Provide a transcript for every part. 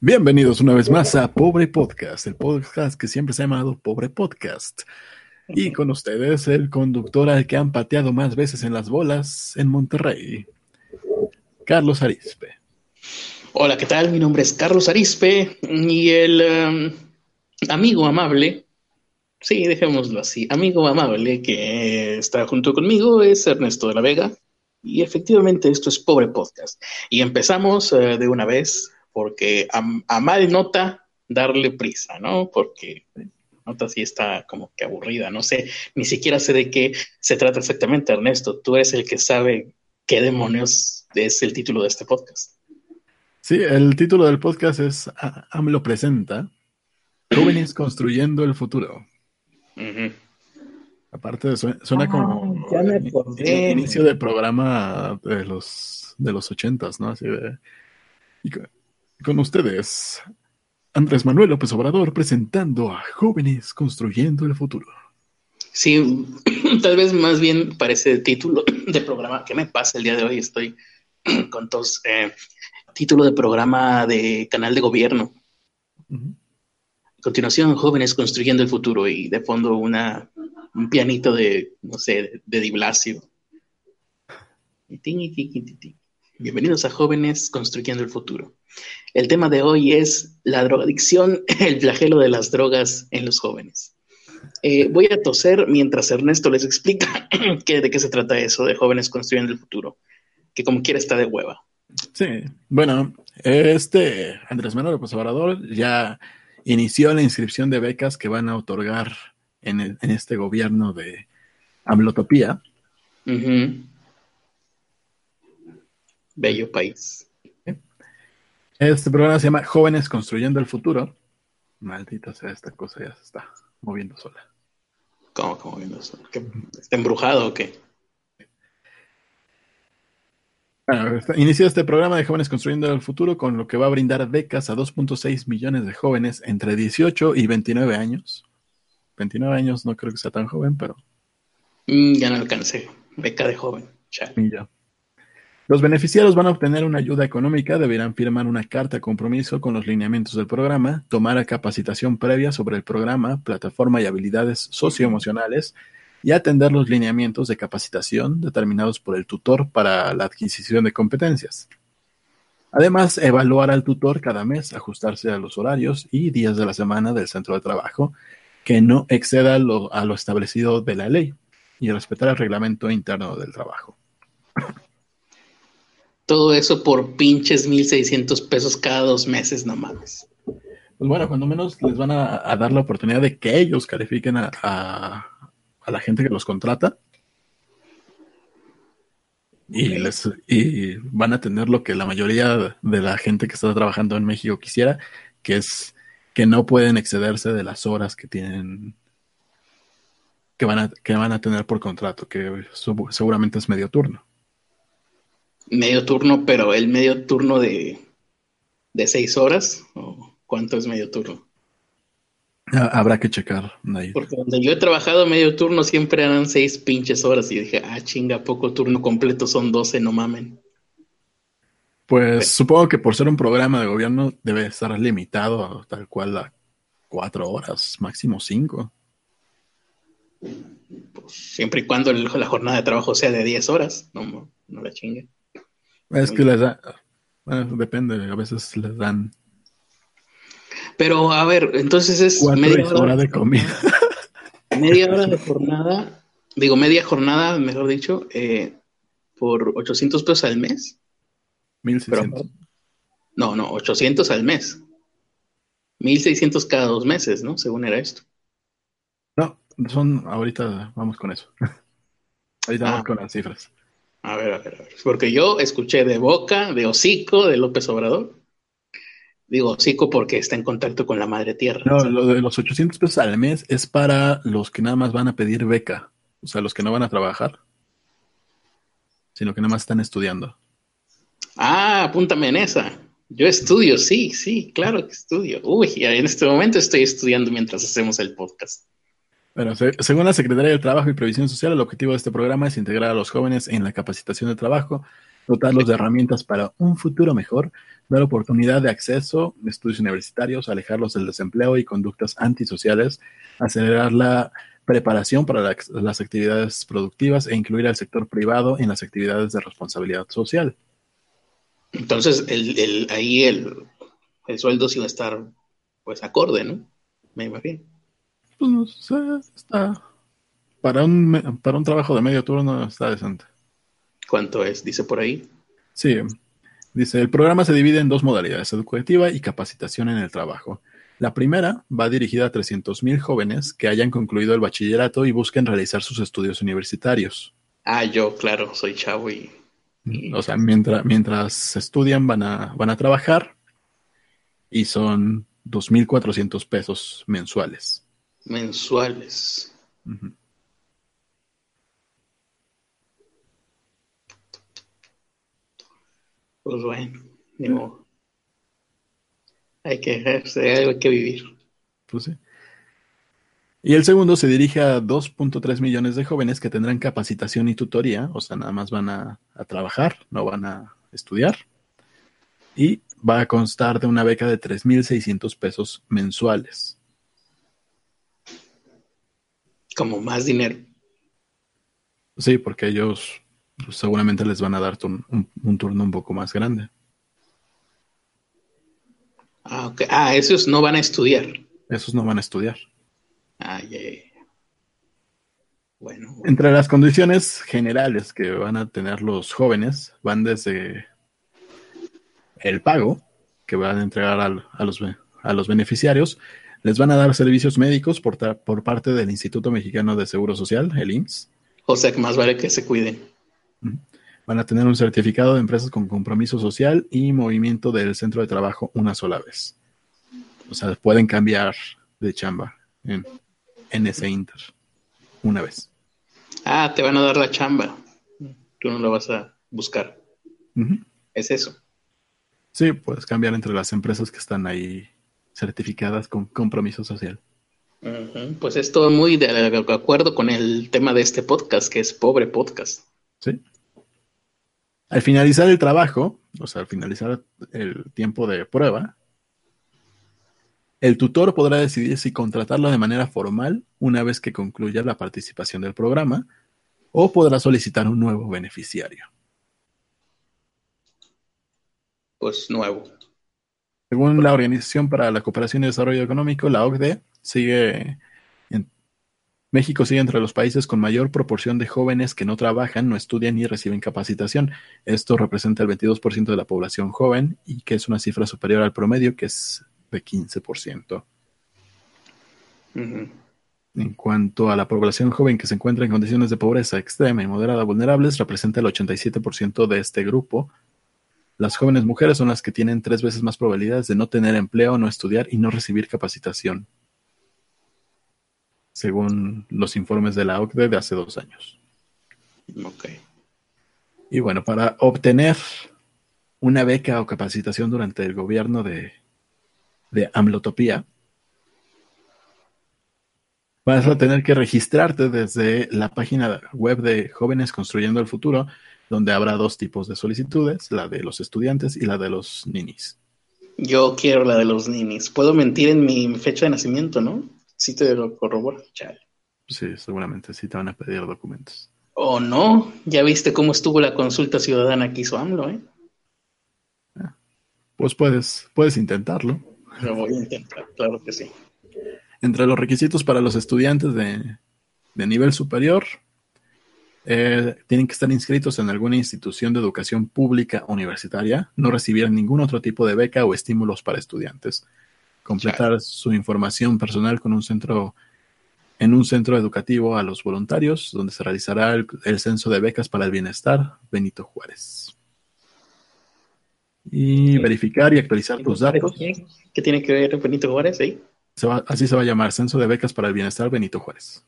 Bienvenidos una vez más a Pobre Podcast, el podcast que siempre se ha llamado Pobre Podcast. Y con ustedes, el conductor al que han pateado más veces en las bolas en Monterrey, Carlos Arispe. Hola, ¿qué tal? Mi nombre es Carlos Arispe y el um, amigo amable, sí, dejémoslo así, amigo amable que está junto conmigo es Ernesto de la Vega. Y efectivamente esto es Pobre Podcast. Y empezamos uh, de una vez porque a, a, mal nota darle prisa, ¿no? Porque nota sí está como que aburrida, no sé, ni siquiera sé de qué se trata exactamente, Ernesto. Tú eres el que sabe qué demonios es el título de este podcast. Sí, el título del podcast es AMLO presenta Jóvenes construyendo el futuro. Uh -huh. Aparte, suena, suena ah, como el inicio del programa de los de los ochentas, ¿no? Así de, y con, ustedes, Andrés Manuel López Obrador presentando a Jóvenes construyendo el futuro. Sí, tal vez más bien parece el título de programa. ¿Qué me pasa el día de hoy? Estoy con tos. Eh, título de programa de canal de gobierno. Uh -huh. A continuación, jóvenes construyendo el futuro y de fondo una, un pianito de, no sé, de, de Di Blasio. Bienvenidos a Jóvenes Construyendo el Futuro. El tema de hoy es la drogadicción, el flagelo de las drogas en los jóvenes. Eh, voy a toser mientras Ernesto les explica que, de qué se trata eso de Jóvenes Construyendo el Futuro, que como quiera está de hueva. Sí, bueno, este Andrés Manuel López Obrador ya inició la inscripción de becas que van a otorgar en, el, en este gobierno de Amlotopía. Uh -huh. Bello país. Este programa se llama Jóvenes Construyendo el Futuro. Maldita sea, esta cosa ya se está moviendo sola. ¿Cómo, cómo moviendo sola? ¿Está embrujado o qué? Bueno, inicia este programa de Jóvenes Construyendo el Futuro con lo que va a brindar becas a 2.6 millones de jóvenes entre 18 y 29 años. 29 años no creo que sea tan joven, pero... Mm, ya no alcancé. Beca de joven. Ya. ya. Los beneficiarios van a obtener una ayuda económica, deberán firmar una carta de compromiso con los lineamientos del programa, tomar capacitación previa sobre el programa, plataforma y habilidades socioemocionales y atender los lineamientos de capacitación determinados por el tutor para la adquisición de competencias. Además, evaluar al tutor cada mes, ajustarse a los horarios y días de la semana del centro de trabajo que no exceda a lo establecido de la ley y respetar el reglamento interno del trabajo. Todo eso por pinches 1.600 pesos cada dos meses, no mames. Pues bueno, cuando menos les van a, a dar la oportunidad de que ellos califiquen a, a, a la gente que los contrata. Y, les, y van a tener lo que la mayoría de la gente que está trabajando en México quisiera, que es que no pueden excederse de las horas que tienen que van a, que van a tener por contrato, que seguramente es medio turno medio turno, pero el medio turno de, de seis horas, ¿o cuánto es medio turno? Habrá que checar. Ahí. Porque donde yo he trabajado medio turno siempre eran seis pinches horas y dije, ah, chinga, poco turno completo son doce, no mamen. Pues supongo que por ser un programa de gobierno debe estar limitado a tal cual a cuatro horas, máximo cinco. Pues siempre y cuando la jornada de trabajo sea de diez horas, no, no la chingue. Es que les da, bueno, depende, a veces les dan. Pero a ver, entonces es media hora, hora de comida. Media hora de jornada, digo, media jornada, mejor dicho, eh, por 800 pesos al mes. 1600. Pero, no, no, 800 al mes. 1600 cada dos meses, ¿no? Según era esto. No, son, ahorita vamos con eso. Ahorita ah. vamos con las cifras. A ver, a ver, a ver. Porque yo escuché de boca, de hocico, de López Obrador. Digo hocico porque está en contacto con la madre tierra. No, lo de los 800 pesos al mes es para los que nada más van a pedir beca. O sea, los que no van a trabajar. Sino que nada más están estudiando. Ah, apúntame en esa. Yo estudio, sí, sí, claro que estudio. Uy, en este momento estoy estudiando mientras hacemos el podcast. Bueno, se, según la Secretaría del Trabajo y Previsión Social, el objetivo de este programa es integrar a los jóvenes en la capacitación de trabajo dotarlos de herramientas para un futuro mejor, dar oportunidad de acceso a estudios universitarios, alejarlos del desempleo y conductas antisociales, acelerar la preparación para las actividades productivas e incluir al sector privado en las actividades de responsabilidad social. Entonces, el, ahí el, el sueldo sí va a estar pues acorde, ¿no? Me imagino. Pues está para un, para un trabajo de medio turno está decente. ¿Cuánto es? Dice por ahí. Sí, dice, el programa se divide en dos modalidades, educativa y capacitación en el trabajo. La primera va dirigida a 300.000 jóvenes que hayan concluido el bachillerato y busquen realizar sus estudios universitarios. Ah, yo, claro, soy chavo y... O sea, mientras, mientras estudian van a, van a trabajar y son 2.400 pesos mensuales. Mensuales. Pues bueno, hay que ejercer, hay que vivir. Pues sí. Y el segundo se dirige a 2.3 millones de jóvenes que tendrán capacitación y tutoría, o sea, nada más van a, a trabajar, no van a estudiar. Y va a constar de una beca de 3.600 pesos mensuales. Como más dinero. Sí, porque ellos pues, seguramente les van a dar un, turno un poco más grande. Ah, ah, esos no van a estudiar. Esos no van a estudiar. Ah, Bueno, bueno. Entre las condiciones generales que van a tener los jóvenes van desde el pago que van a entregar a, los, a los beneficiarios, les van a dar servicios médicos por, por parte del Instituto Mexicano de Seguro Social, el IMSS. O sea que más vale que se cuiden. Van a tener un certificado de empresas con compromiso social y movimiento del centro de trabajo una sola vez. O sea, pueden cambiar de chamba en, ese inter una vez. Ah, te van a dar la chamba. Tú no lo vas a buscar. Es eso. Sí, puedes cambiar entre las empresas que están ahí certificadas con compromiso social. Pues es todo muy de acuerdo con el tema de este podcast, que es pobre podcast. Sí. Al finalizar el trabajo, o sea, al finalizar el tiempo de prueba, el tutor podrá decidir si contratarlo de manera formal una vez que concluya la participación del programa o podrá solicitar un nuevo beneficiario. Pues nuevo. Según la Organización para la Cooperación y Desarrollo Económico, la OCDE, sigue México sigue entre los países con mayor proporción de jóvenes que no trabajan, no estudian ni reciben capacitación. Esto representa el 22% de la población joven y que es una cifra superior al promedio, que es de 15%. En cuanto a la población joven que se encuentra en condiciones de pobreza extrema y moderada vulnerables, representa el 87% de este grupo. Las jóvenes mujeres son las que tienen tres veces más probabilidades de no tener empleo, no estudiar y no recibir capacitación según los informes de la OCDE de hace dos años. Ok. Y bueno, para obtener una beca o capacitación durante el gobierno de, de Amlotopía, vas a tener que registrarte desde la página web de Jóvenes Construyendo el Futuro, donde habrá dos tipos de solicitudes, la de los estudiantes y la de los ninis. Yo quiero la de los ninis. Puedo mentir en mi fecha de nacimiento, ¿no? Si te lo corrobora, chale. Sí, seguramente sí te van a pedir documentos. ¿O no? Ya viste cómo estuvo la consulta ciudadana que hizo AMLO, ¿eh? Ah, pues puedes, puedes intentarlo. Lo voy a intentar, claro que sí. Entre los requisitos para los estudiantes de, nivel superior, eh, tienen que estar inscritos en alguna institución de educación pública universitaria, no recibir ningún otro tipo de beca o estímulos para estudiantes, completar su información personal con un centro en un centro educativo a los voluntarios, donde se realizará el, censo de becas para el bienestar Benito Juárez. Y verificar y actualizar tus datos. ¿Qué tiene que ver Benito Juárez ahí? así se va a llamar, Censo de Becas para el Bienestar Benito Juárez.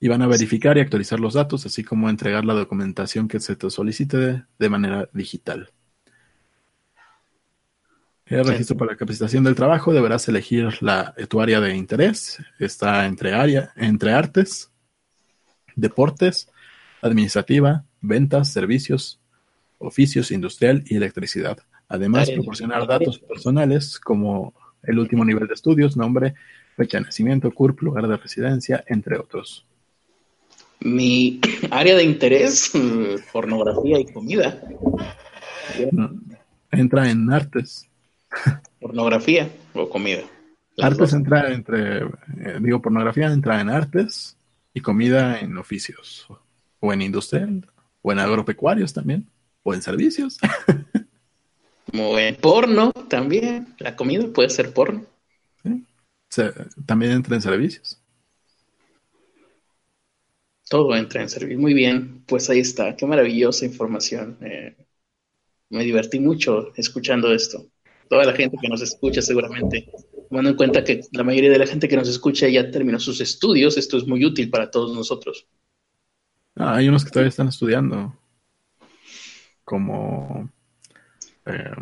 Y van a verificar y actualizar los datos, así como entregar la documentación que se te solicite de manera digital. El registro para la capacitación del trabajo deberás elegir la, tu área de interés. Está entre, área, entre artes, deportes, administrativa, ventas, servicios, oficios industrial y electricidad. Además, proporcionar datos personales como el último nivel de estudios, nombre, fecha de nacimiento, CURP, lugar de residencia, entre otros. Mi área de interés, pornografía y comida. entra en artes. Pornografía o comida. artes entra entre, eh, digo, pornografía entra en artes y comida en oficios, o en industrial, o en agropecuarios también, o en servicios. Como en porno también, la comida puede ser porno. también entra en servicios. Todo entra en servicios. Muy bien, pues ahí está. Qué maravillosa información. Eh, me divertí mucho escuchando esto. Toda la gente que nos escucha seguramente, tomando en cuenta que la mayoría de la gente que nos escucha ya terminó sus estudios, esto es muy útil para todos nosotros. Ah, hay unos que todavía están estudiando, como eh,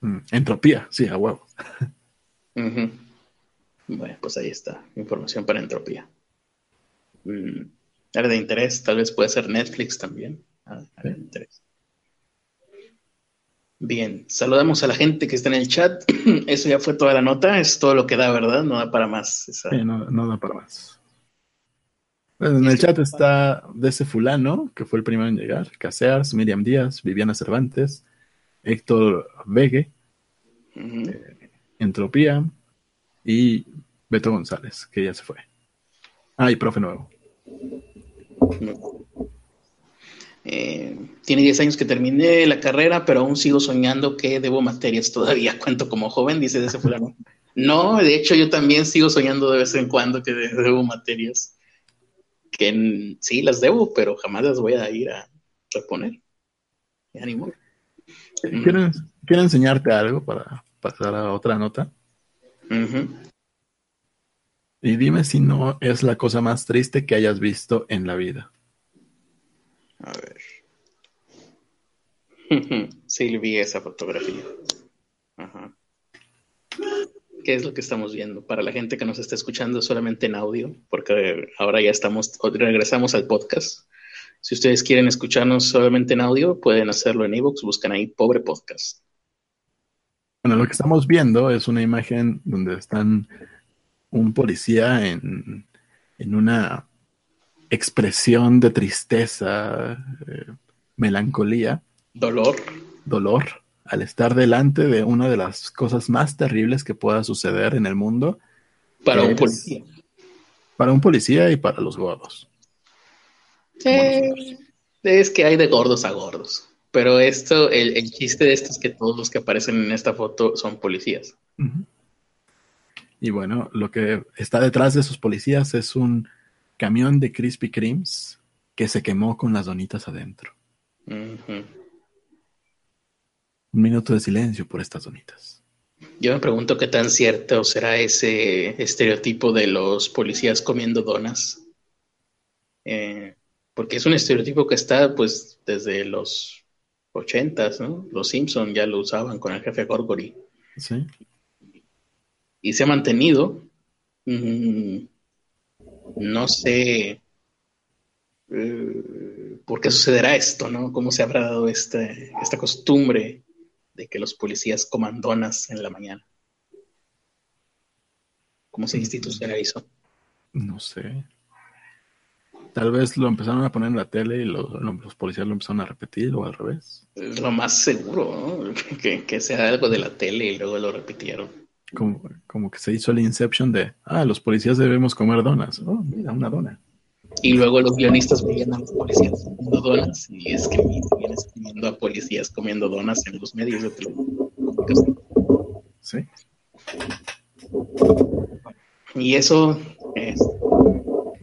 mm, entropía, sí, a huevo. Bueno, pues ahí está, información para entropía. Mm, área de interés, tal vez puede ser Netflix también. Ah, Bien, saludamos a la gente que está en el chat. Eso ya fue toda la nota, es todo lo que da, ¿verdad? No da para más. no, no da para más. en el chat está de ese fulano, que fue el primero en llegar, Casears, Miriam Díaz, Viviana Cervantes, Héctor Vegue, eh, Entropía y Beto González, que ya se fue. Ah, y profe nuevo. Eh, tiene 10 años que terminé la carrera, pero aún sigo soñando que debo materias todavía. Cuento como joven, dice ese fulano. No, de hecho yo también sigo soñando de vez en cuando que debo materias. Que sí las debo, pero jamás las voy a ir a reponer. Ya ni ¿Quiero, enseñarte algo para pasar a otra nota? Y dime si no es la cosa más triste que hayas visto en la vida. A ver. sí, vi esa fotografía. Ajá. ¿Qué es lo que estamos viendo? Para la gente que nos está escuchando solamente en audio, porque ahora ya estamos, regresamos al podcast. Si ustedes quieren escucharnos solamente en audio, pueden hacerlo en iVoox, buscan ahí Pobre Podcast. Bueno, lo que estamos viendo es una imagen donde están un policía en, una expresión de tristeza, eh, melancolía. Dolor. Dolor, al estar delante de una de las cosas más terribles que pueda suceder en el mundo. Para un policía. Para un policía y para los gordos. Eh, es que hay de gordos a gordos. Pero esto, el, chiste de esto es que todos los que aparecen en esta foto son policías. Y bueno, lo que está detrás de esos policías es un camión de Krispy Kremes que se quemó con las donitas adentro. Un minuto de silencio por estas donitas. Yo me pregunto qué tan cierto será ese estereotipo de los policías comiendo donas. Eh, porque es un estereotipo que está pues desde los ochentas, ¿no? Los Simpson ya lo usaban con el jefe Gorgory. Sí. Y se ha mantenido. Mm, no sé eh, por qué sucederá esto, ¿no? ¿Cómo se habrá dado este, esta costumbre de que los policías coman donas en la mañana? ¿Cómo se mm. institucionalizó? No sé. Tal vez lo empezaron a poner en la tele y los, policías lo empezaron a repetir o al revés. Lo más seguro, ¿no? que, sea algo de la tele y luego lo repitieron. Como, que se hizo el Inception de, ah, los policías debemos comer donas. Oh, mira, una dona. Y luego los guionistas veían a los policías comiendo donas y escribían, escribiendo a policías comiendo donas en los medios de televisión. Sí. Y eso es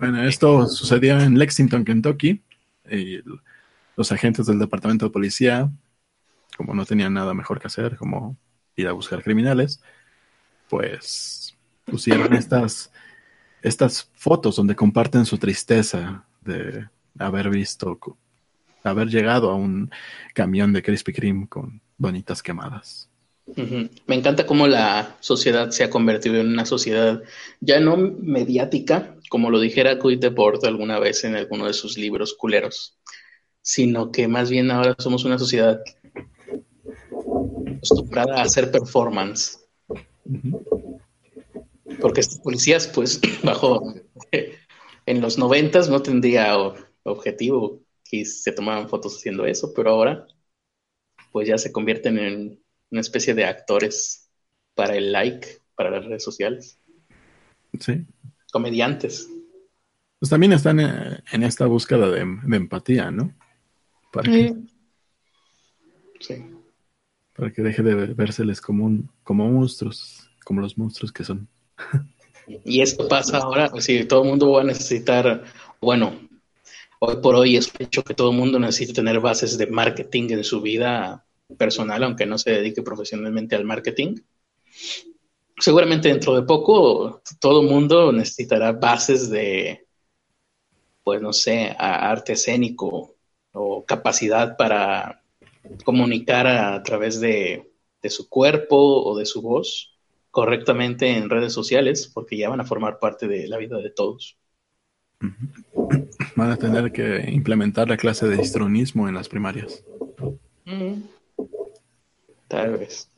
bueno, esto sucedió en Lexington, Kentucky. Y los agentes del departamento de policía, como no tenían nada mejor que hacer, como ir a buscar criminales, pues pusieron estas, estas fotos donde comparten su tristeza de haber visto, haber llegado a un camión de Krispy Kreme con bonitas quemadas. Me encanta cómo la sociedad se ha convertido en una sociedad ya no mediática, como lo dijera Cuy Deport alguna vez en alguno de sus libros culeros, sino que más bien ahora somos una sociedad acostumbrada a hacer performance. Porque estos policías, pues, bajo en los noventas no tendría objetivo que se tomaban fotos haciendo eso, pero ahora, pues ya se convierten en una especie de actores para el like, para las redes sociales. Sí. Comediantes. Pues también están eh, en esta búsqueda de, empatía, ¿no? Para que, sí. Para que deje de vérseles como, como monstruos, como los monstruos que son. Y esto pasa ahora, si todo el mundo va a necesitar, bueno, hoy por hoy es hecho que todo el mundo necesita tener bases de marketing en su vida personal, aunque no se dedique profesionalmente al marketing. Seguramente dentro de poco todo el mundo necesitará bases de, pues no sé, arte escénico o capacidad para comunicar a, través de, su cuerpo o de su voz correctamente en redes sociales, porque ya van a formar parte de la vida de todos. Van a tener que implementar la clase de histronismo en las primarias. Tal vez.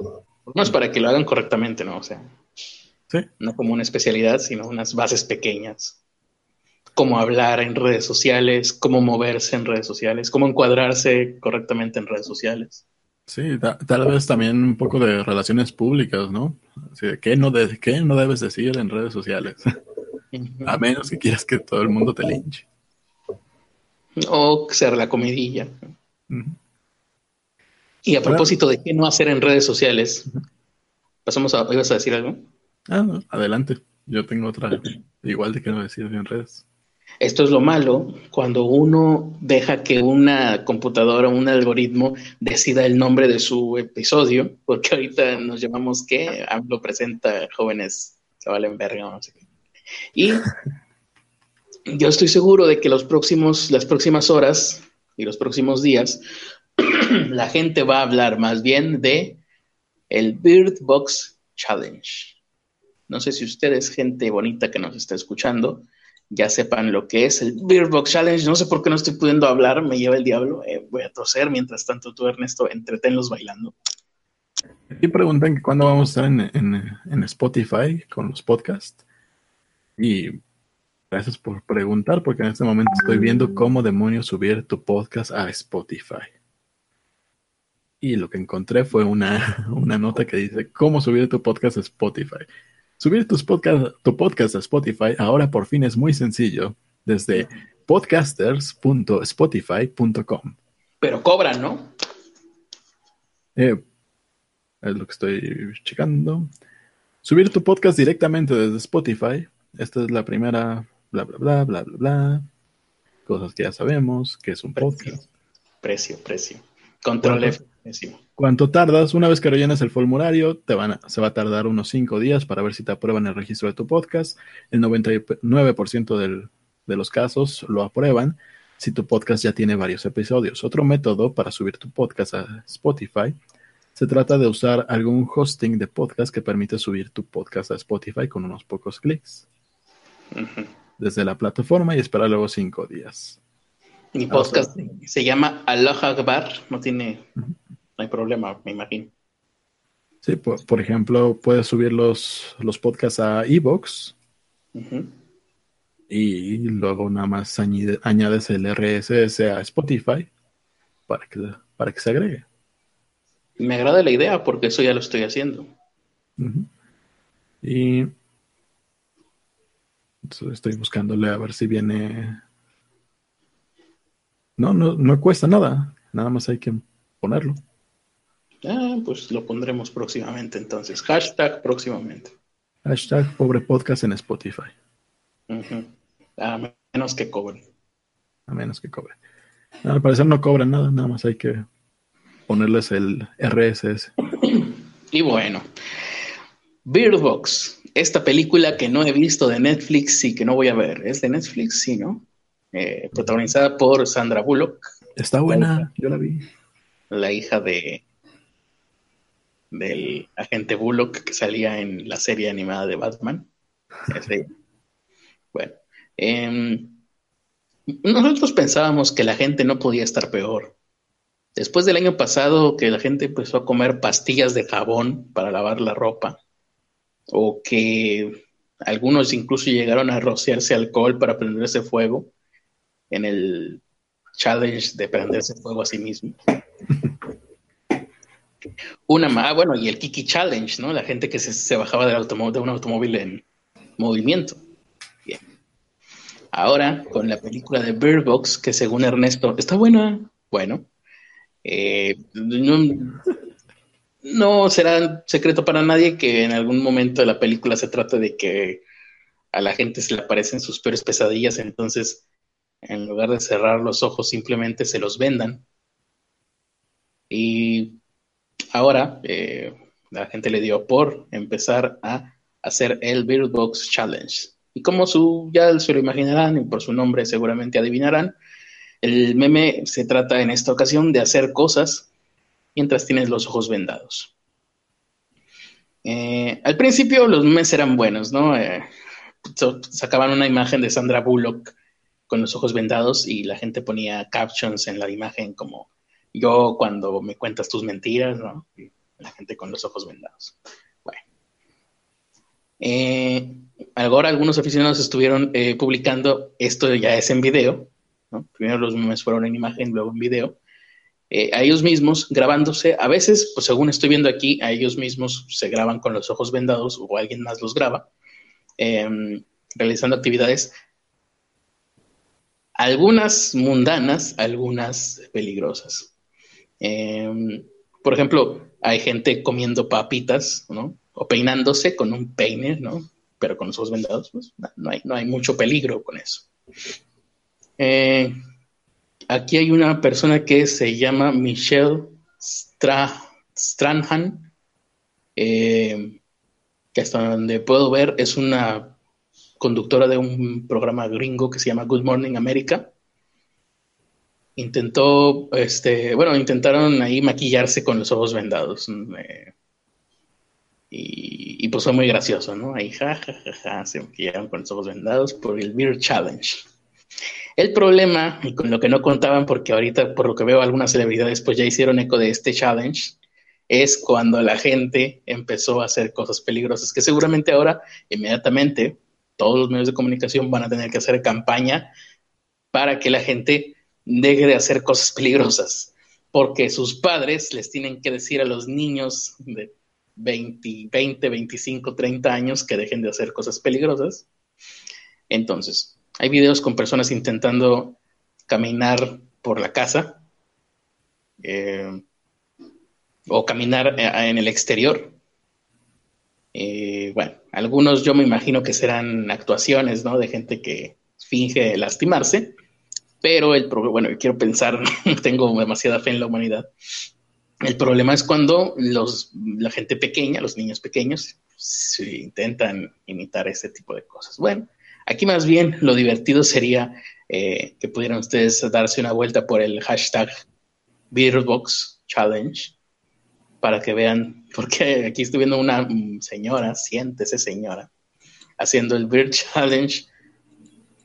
No es para que lo hagan correctamente, ¿no? O sea, no como una especialidad, sino unas bases pequeñas. Cómo hablar en redes sociales, cómo moverse en redes sociales, cómo encuadrarse correctamente en redes sociales. Sí, tal vez también un poco de relaciones públicas, ¿no? ¿qué, no de ¿Qué no debes decir en redes sociales? A menos que quieras que todo el mundo te linche. O ser la comidilla. Y a propósito de qué no hacer en redes sociales, pasamos a. ¿Ibas a decir algo? Ah, adelante. Yo tengo otra igual de qué no decir en redes. Esto es lo malo cuando uno deja que una computadora, un algoritmo decida el nombre de su episodio, porque ahorita nos llamamos que AMLO presenta jóvenes se valen verga, no sé qué. Y yo estoy seguro de que los próximos, las próximas horas y los próximos días la gente va a hablar más bien de el Bird Box Challenge. No sé si ustedes, gente bonita que nos está escuchando, ya sepan lo que es el Bird Box Challenge. No sé por qué no estoy pudiendo hablar, me lleva el diablo. Eh, voy a toser. Mientras tanto, tú, Ernesto, entretenlos bailando. Y preguntan cuándo vamos a estar en, Spotify con los podcasts. Y gracias por preguntar, porque en este momento estoy viendo cómo demonios subir tu podcast a Spotify y lo que encontré fue una, nota que dice cómo subir tu podcast a Spotify. Subir tus podcast, tu podcast a Spotify ahora por fin es muy sencillo desde podcasters.spotify.com. Pero cobran, ¿no? Eh, es lo que estoy checando. Subir tu podcast directamente desde Spotify. Esta es la primera, bla, bla, bla, bla, bla, bla. Cosas que ya sabemos, que es un podcast. Precio, precio. Control F. ¿Cuánto tardas? Una vez que rellenas el formulario, te van se va a tardar unos 5 días para ver si te aprueban el registro de tu podcast. El 99% de los casos lo aprueban si tu podcast ya tiene varios episodios. Otro método para subir tu podcast a Spotify se trata de usar algún hosting de podcast que permite subir tu podcast a Spotify con unos pocos clics. Desde la plataforma y esperar luego 5 días. Mi podcast se llama Aloha Akbar, no tiene no hay problema, me imagino. Sí, por, ejemplo, puedes subir los, los podcasts a Evox y luego nada más añades el RSS a Spotify para que, para que se agregue. Me agrada la idea porque eso ya lo estoy haciendo. Y estoy buscándole a ver si viene. No, no, no cuesta nada. Nada más hay que ponerlo. Ah, pues lo pondremos próximamente entonces. Hashtag próximamente. Hashtag pobre podcast en Spotify. A menos que cobren. A menos que cobren. al parecer no cobran nada, nada más hay que ponerles el RSS. y bueno, Beardbox, esta película que no he visto de Netflix y que no voy a ver. ¿Es de Netflix? Sí, ¿no? Eh, protagonizada por Sandra Bullock. Está buena, yo la vi. La hija de del agente Bullock que salía en la serie animada de Batman. Bueno, em, nosotros pensábamos que la gente no podía estar peor. Después del año pasado que la gente empezó a comer pastillas de jabón para lavar la ropa, o que algunos incluso llegaron a rociarse alcohol para prenderse fuego en el challenge de prenderse fuego a sí mismo. Una más, ah, bueno, y el Kiki Challenge, ¿no? La gente que se, bajaba del de un automóvil en movimiento. Bien. Ahora, con la película de Bird Box, que según Ernesto está buena, bueno, eh, no, será secreto para nadie que en algún momento de la película se trata de que a la gente se le aparecen sus peores pesadillas, entonces en lugar de cerrar los ojos simplemente se los vendan. Y ahora eh, la gente le dio por empezar a hacer el Bird Box Challenge. Y como su, ya se lo imaginarán y por su nombre seguramente adivinarán, el meme se trata en esta ocasión de hacer cosas mientras tienes los ojos vendados. Eh, al principio los memes eran buenos, ¿no? Eh, sacaban una imagen de Sandra Bullock con los ojos vendados y la gente ponía captions en la imagen como yo cuando me cuentas tus mentiras, ¿no? la gente con los ojos vendados. Bueno. Eh, ahora algunos aficionados estuvieron eh, publicando, esto ya es en video, ¿no? primero los memes fueron en imagen, luego en video, eh, a ellos mismos grabándose, a veces, pues según estoy viendo aquí, a ellos mismos se graban con los ojos vendados o alguien más los graba, em, realizando actividades, algunas mundanas, algunas peligrosas. Em, por ejemplo, hay gente comiendo papitas, ¿no? O peinándose con un peine, ¿no? Pero con los ojos vendados, pues no hay, no hay mucho peligro con eso. Eh, aquí hay una persona que se llama Michelle Stranhan, eh, que hasta donde puedo ver es una conductora de un programa gringo que se llama Good Morning America intentó, este, bueno, intentaron ahí maquillarse con los ojos vendados. Eh, y, pues fue muy gracioso, ¿no? Ahí, ja, ja, ja, ja, se maquillaron con los ojos vendados por el Beer Challenge. El problema, y con lo que no contaban, porque ahorita, por lo que veo, algunas celebridades pues ya hicieron eco de este challenge, es cuando la gente empezó a hacer cosas peligrosas, que seguramente ahora, inmediatamente, todos los medios de comunicación van a tener que hacer campaña para que la gente deje de hacer cosas peligrosas, porque sus padres les tienen que decir a los niños de 20, 20, 25, 30 años que dejen de hacer cosas peligrosas. Entonces, hay videos con personas intentando caminar por la casa eh, o caminar eh, en el exterior. Eh, bueno, algunos yo me imagino que serán actuaciones, ¿no? De gente que finge lastimarse pero el problema, bueno, quiero pensar, tengo demasiada fe en la humanidad. El problema es cuando los, la gente pequeña, los niños pequeños, intentan imitar ese tipo de cosas. Bueno, aquí más bien lo divertido sería eh, que pudieran ustedes darse una vuelta por el hashtag Beardbox Challenge para que vean, porque aquí estoy viendo una señora, siéntese señora, haciendo el Beard Challenge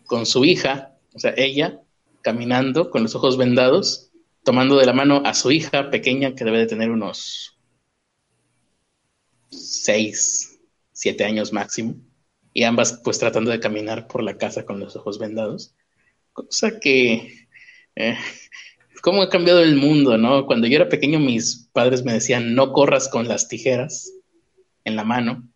con su hija, o sea, ella caminando con los ojos vendados, tomando de la mano a su hija pequeña que debe de tener unos seis, siete años máximo, y ambas pues tratando de caminar por la casa con los ojos vendados. Cosa que... Eh, ¿Cómo ha cambiado el mundo, no? Cuando yo era pequeño mis padres me decían no corras con las tijeras en la mano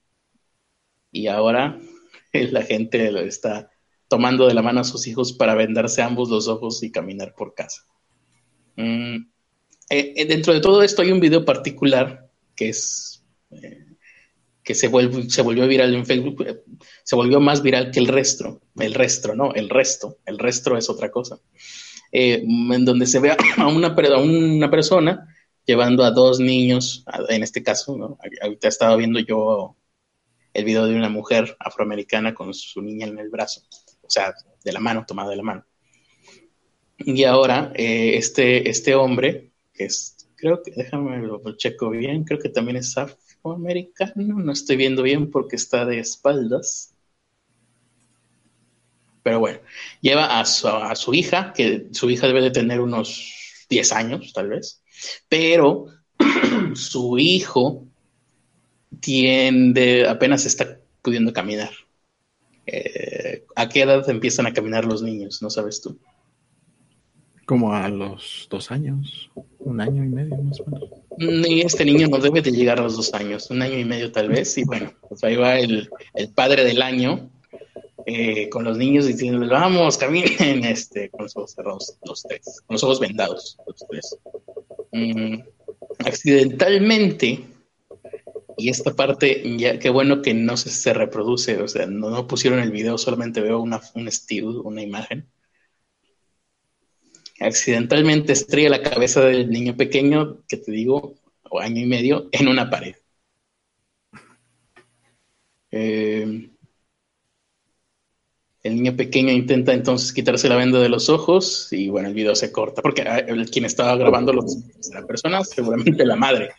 y ahora la gente lo está tomando de la mano a sus hijos para vendarse ambos los ojos y caminar por casa. Mm, eh, eh, dentro de todo esto hay un video particular que es eh, que se, volvió viral en Facebook, se volvió más viral que el resto, el resto, no, el resto, el resto es otra cosa, en donde se ve a una, a una persona llevando a dos niños, en este caso, ¿no? ahorita estaba viendo yo el video de una mujer afroamericana con su niña en el brazo sea, de la mano, tomada de la mano. Y ahora eh, este, este hombre, que, es, creo que, déjame lo checo bien, creo que también es afroamericano, no estoy viendo bien porque está de espaldas. Pero bueno, lleva a su, a su hija, que su hija debe de tener unos 10 años, tal vez, pero su hijo tiende, apenas está pudiendo caminar. Eh, ¿A qué edad empiezan a caminar los niños? ¿No sabes tú? Como a los dos años, un año y medio más o menos. Y este niño no debe de llegar a los dos años, un año y medio tal vez. Y bueno, pues ahí va el, padre del año eh, con los niños diciendo, vamos, caminen, este, con los ojos cerrados, los tres, con los ojos vendados, los tres. Mm, accidentalmente, y esta parte, ya qué bueno que no se, reproduce, o sea, no, pusieron el video, solamente veo una, un still, una imagen. Accidentalmente estrella la cabeza del niño pequeño, que te digo, o año y medio, en una pared. Eh, el niño pequeño intenta entonces quitarse la venda de los ojos y bueno, el video se corta porque ah, quien estaba grabando los, la persona, seguramente la madre.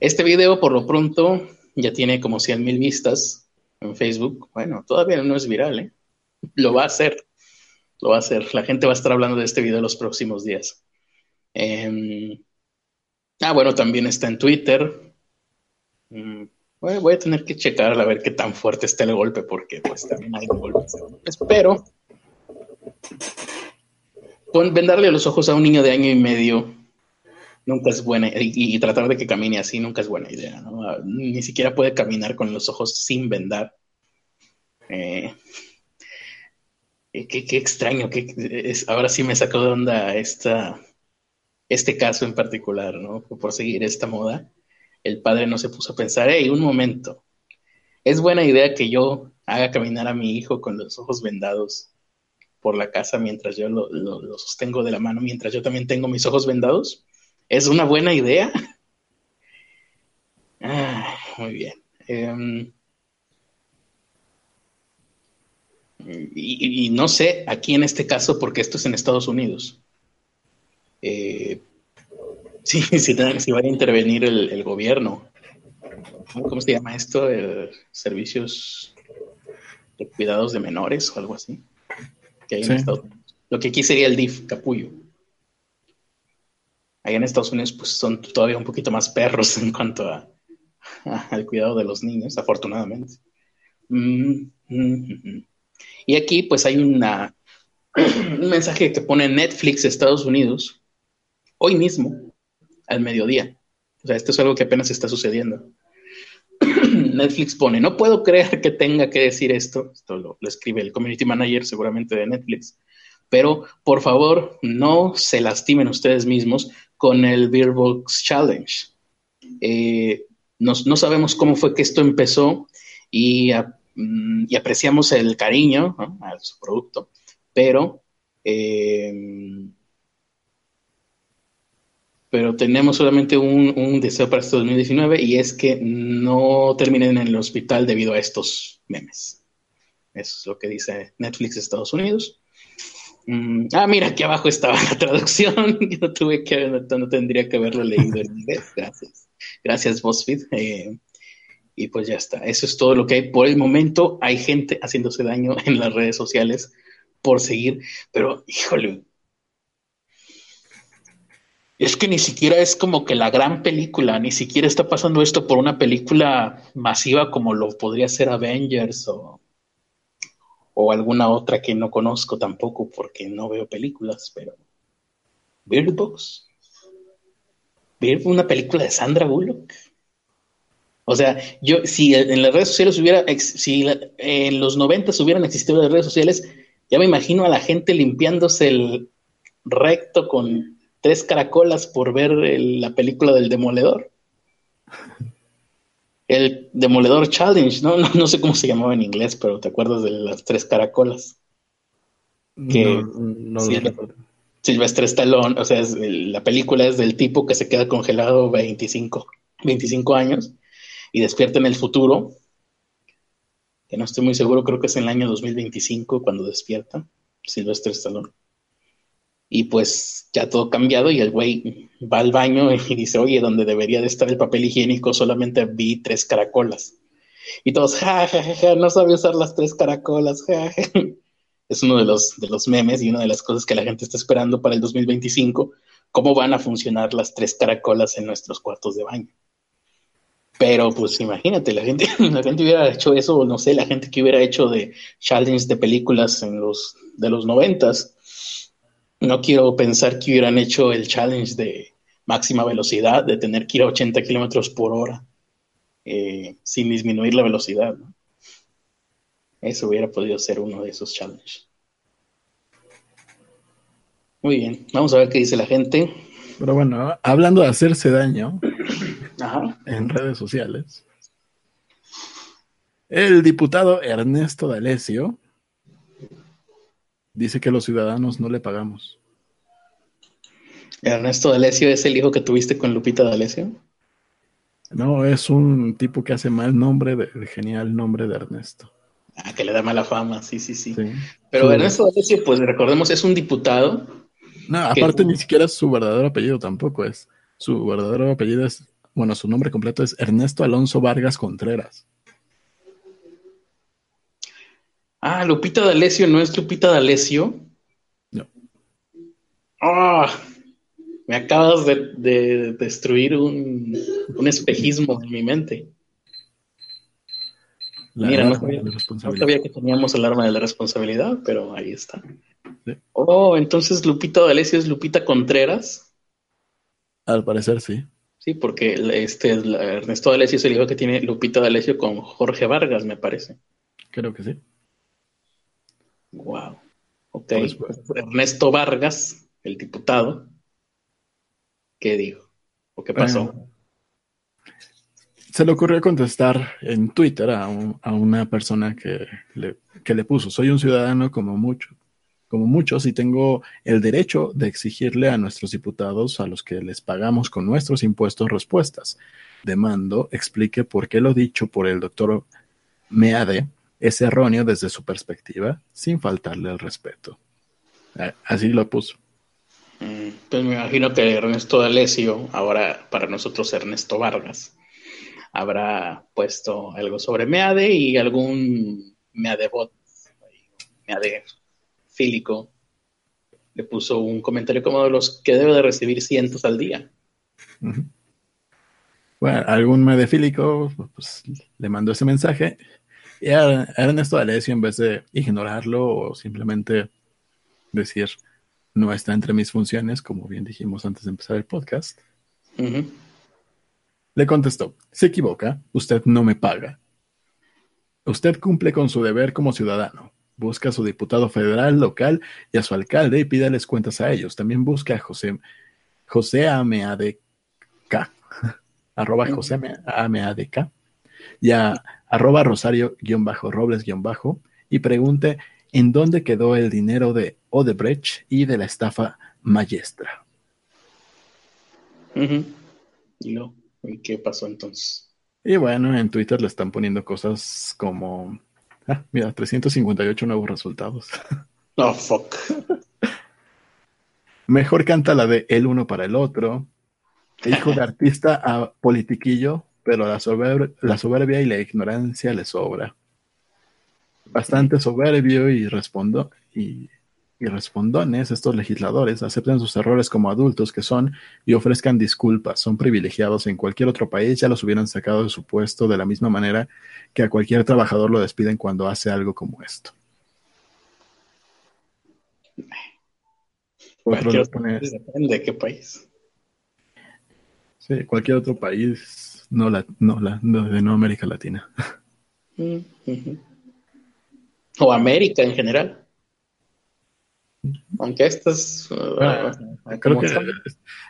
Este video, por lo pronto, ya tiene como 100 mil vistas en Facebook. Bueno, todavía no es viral, ¿eh? Lo va a hacer. Lo va a hacer. La gente va a estar hablando de este video los próximos días. Em, ah, bueno, también está en Twitter. Mm, voy a tener que checar a ver qué tan fuerte está el golpe, porque pues también hay golpes. Espero. vendarle los ojos a un niño de año y medio nunca es buena, y, tratar de que camine así nunca es buena idea, ¿no? Ah, ni siquiera puede caminar con los ojos sin vendar. Eh, eh, qué, extraño, que es, ahora sí me sacó de onda esta, este caso en particular, ¿no? Por seguir esta moda, el padre no se puso a pensar, hey, un momento, es buena idea que yo haga caminar a mi hijo con los ojos vendados por la casa mientras yo lo, lo sostengo de la mano, mientras yo también tengo mis ojos vendados. ¿Es una buena idea? Ah, muy bien. Em, y, no sé, aquí en este caso, porque esto es en Estados Unidos. Eh, sí, si, va a intervenir el, gobierno. ¿Cómo se llama esto? servicios de cuidados de menores o algo así. Que hay en Estados Unidos. Lo que aquí sería el DIF, capullo. Allá en Estados Unidos pues son todavía un poquito más perros en cuanto al cuidado de los niños, afortunadamente. Mm, mm, mm, y aquí pues hay una, un mensaje que pone Netflix Estados Unidos hoy mismo, al mediodía. O sea, esto es algo que apenas está sucediendo. Netflix pone, no puedo creer que tenga que decir esto, esto lo, escribe el community manager seguramente de Netflix, pero por favor no se lastimen ustedes mismos con el Beerbox Challenge. Eh, no, sabemos cómo fue que esto empezó y, mm, apreciamos el cariño a su producto, pero, eh, pero tenemos solamente un, un, deseo para este 2019 y es que no terminen en el hospital debido a estos memes. Eso es lo que dice Netflix Estados Unidos. Mm, ah, mira, aquí abajo estaba la traducción. Yo no tuve que, no, tendría que haberlo leído en inglés. Gracias. Gracias, BuzzFeed. Eh, y pues ya está. Eso es todo lo que hay por el momento. Hay gente haciéndose daño en las redes sociales por seguir, pero híjole. Es que ni siquiera es como que la gran película, ni siquiera está pasando esto por una película masiva como lo podría ser Avengers o o alguna otra que no conozco tampoco porque no veo películas, pero Bird Box. Bird, una película de Sandra Bullock. O sea, yo, si en las redes sociales hubiera, si en los 90 hubieran existido las redes sociales, ya me imagino a la gente limpiándose el recto con tres caracolas por ver la película del demoledor el Demoledor Challenge, ¿no? ¿no? sé cómo se llamaba en inglés, pero te acuerdas de las tres caracolas. Que no, no Silvestre Stallone, o sea, la película es del tipo que se queda congelado 25, 25 años y despierta en el futuro, que no estoy muy seguro, creo que es en el año 2025 cuando despierta Silvestre Stallone. Y pues ya todo cambiado y el güey va al baño y dice, oye, donde debería de estar el papel higiénico solamente vi tres caracolas. Y todos, ja, ja, ja, ja no sabe usar las tres caracolas, ja, ja. Es uno de los, de los memes y una de las cosas que la gente está esperando para el 2025, cómo van a funcionar las tres caracolas en nuestros cuartos de baño. Pero pues imagínate, la gente, la gente hubiera hecho eso, no sé, la gente que hubiera hecho de challenge de películas en los de los noventas. No quiero pensar que hubieran hecho el challenge de máxima velocidad, de tener que ir a 80 kilómetros por hora eh, sin disminuir la velocidad. Eso hubiera podido ser uno de esos challenges. Muy bien, vamos a ver qué dice la gente. Pero bueno, hablando de hacerse daño, en redes sociales. El diputado Ernesto D'Alessio dice que los ciudadanos no le pagamos. ¿Ernesto D'Alessio es el hijo que tuviste con Lupita D'Alessio? No, es un tipo que hace mal nombre, de, genial nombre de Ernesto. Ah, que le da mala fama, sí, sí, sí. Pero Ernesto D'Alessio, pues recordemos, es un diputado. No, aparte ni siquiera es su verdadero apellido tampoco es. Su verdadero apellido es bueno, su nombre completo es Ernesto Alonso Vargas Contreras. Ah, Lupita D'Alessio, ¿no es Lupita D'Alessio? No. Ah, me acabas de, destruir un, espejismo en mi mente. Mira, no sabía, que teníamos el arma de la responsabilidad, pero ahí está. Oh, entonces Lupita D'Alessio es Lupita Contreras. Al parecer sí. Sí, porque este Ernesto D'Alessio es el hijo que tiene Lupita D'Alessio con Jorge Vargas, me parece. Creo que sí. Wow. Ok. Pues, Ernesto Vargas, el diputado, ¿qué dijo? ¿O qué pasó? se le ocurrió contestar en Twitter a, a una persona que le, que le puso, soy un ciudadano como muchos como muchos, y tengo el derecho de exigirle a nuestros diputados, a los que les pagamos con nuestros impuestos, respuestas. Demando explique por qué lo dicho por el doctor Meade es erróneo desde su perspectiva, sin faltarle el respeto. Así lo puso. Mm, pues me imagino que Ernesto D'Alessio, ahora para nosotros Ernesto Vargas, habrá puesto algo sobre Meade y algún Meade bot, Meade Fílico le puso un comentario como de los que debe de recibir cientos al día. Bueno, algún medefílico pues, le mandó ese mensaje y a Ernesto D'Alessio, en vez de ignorarlo o simplemente decir no está entre mis funciones, como bien dijimos antes de empezar el podcast, le contestó, se equivoca, usted no me paga. Usted cumple con su deber como ciudadano. Busca a su diputado federal local y a su alcalde y pídales cuentas a ellos. También busca a José, José Ameadk, arroba José Ameadk, y a arroba Rosario-Robles- y pregunte en dónde quedó el dinero de Odebrecht y de la estafa Maestra. ¿Y qué pasó entonces? Y bueno, en Twitter le están poniendo cosas como Ah, mira, 358 nuevos resultados. Oh, fuck. Mejor canta la de El uno para el otro. Hijo de artista a politiquillo, pero la, la soberbia y la ignorancia le sobra. Bastante soberbio y respondo y y respondones, estos legisladores, acepten sus errores como adultos que son y ofrezcan disculpas. Son privilegiados en cualquier otro país, ya los hubieran sacado de su puesto de la misma manera que a cualquier trabajador lo despiden cuando hace algo como esto. depende de qué país. Sí, cualquier otro país, no, la, no, la, de no América Latina. Mm, o América en general. Aunque estas... Ah, uh, creo que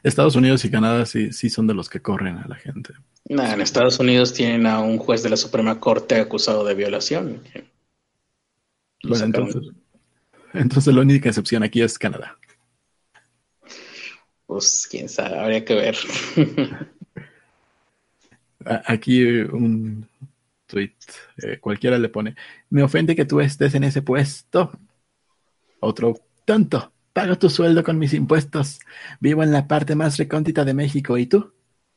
Estados Unidos y Canadá sí, sí son de los que corren a la gente. en Estados Unidos tienen a un juez de la Suprema Corte acusado de violación. Bueno, entonces, entonces la única excepción aquí es Canadá. Pues quién sabe, habría que ver. aquí un tweet, eh, cualquiera le pone, me ofende que tú estés en ese puesto. Otro tonto, Pago tu sueldo con mis impuestos. Vivo en la parte más recóndita de México. ¿Y tú?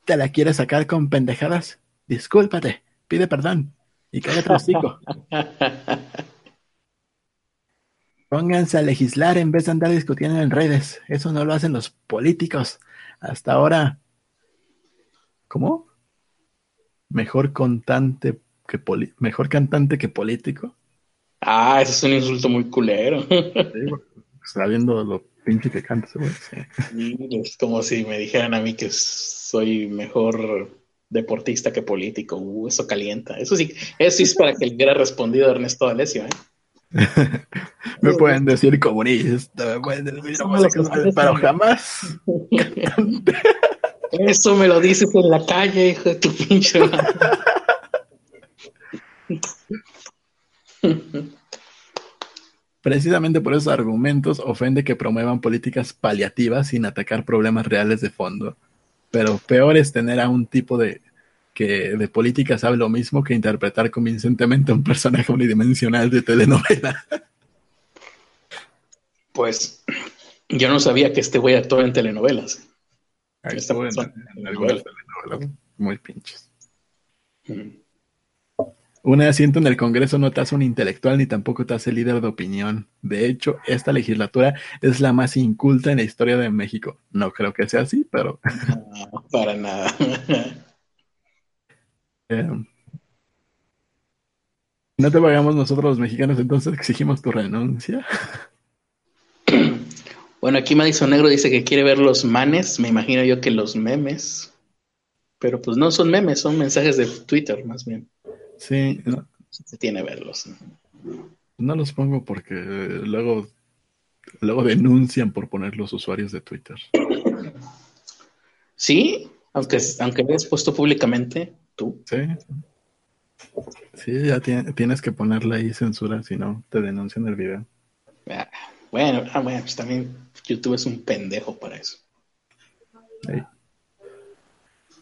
¿Te la quieres sacar con pendejadas? Discúlpate, pide perdón y cállate hocico. Pónganse a legislar en vez de andar discutiendo en redes. Eso no lo hacen los políticos. Hasta ahora. ¿Cómo? Mejor cantante que mejor cantante que político. Ah, eso es un insulto muy culero. está viendo lo pinche que canta Es como si me dijeran a mí que soy mejor deportista que político. Uh, eso calienta. Eso sí, eso sí es para que le hubiera respondido Ernesto Alessio, ¿eh? me pueden decir comunista, me pueden decir pero jamás. Eso me lo dices en la calle, hijo de tu pinche Precisamente por esos argumentos ofende que promuevan políticas paliativas sin atacar problemas reales de fondo. Pero peor es tener a un tipo de que de política sabe lo mismo que interpretar convincentemente a un personaje unidimensional de telenovela. Pues yo no sabía que este güey actuaba en telenovelas. Ahí en, telenovelas muy pinches. Un asiento en el Congreso no te hace un intelectual ni tampoco te hace líder de opinión. De hecho, esta legislatura es la más inculta en la historia de México. No creo que sea así, pero... No, para nada. Eh, no te pagamos nosotros los mexicanos, entonces exigimos tu renuncia. Bueno, aquí Madison Negro dice que quiere ver los manes, me imagino yo que los memes. Pero pues no son memes, son mensajes de Twitter más bien. Sí. Se tiene verlos. No los pongo porque luego, luego denuncian por poner los usuarios de Twitter. Sí, aunque, aunque hayas puesto públicamente, tú. Sí. Sí, ya tienes que ponerle ahí censura, si no te denuncian el video. Ah, bueno, ah, bueno, pues también YouTube es un pendejo para eso.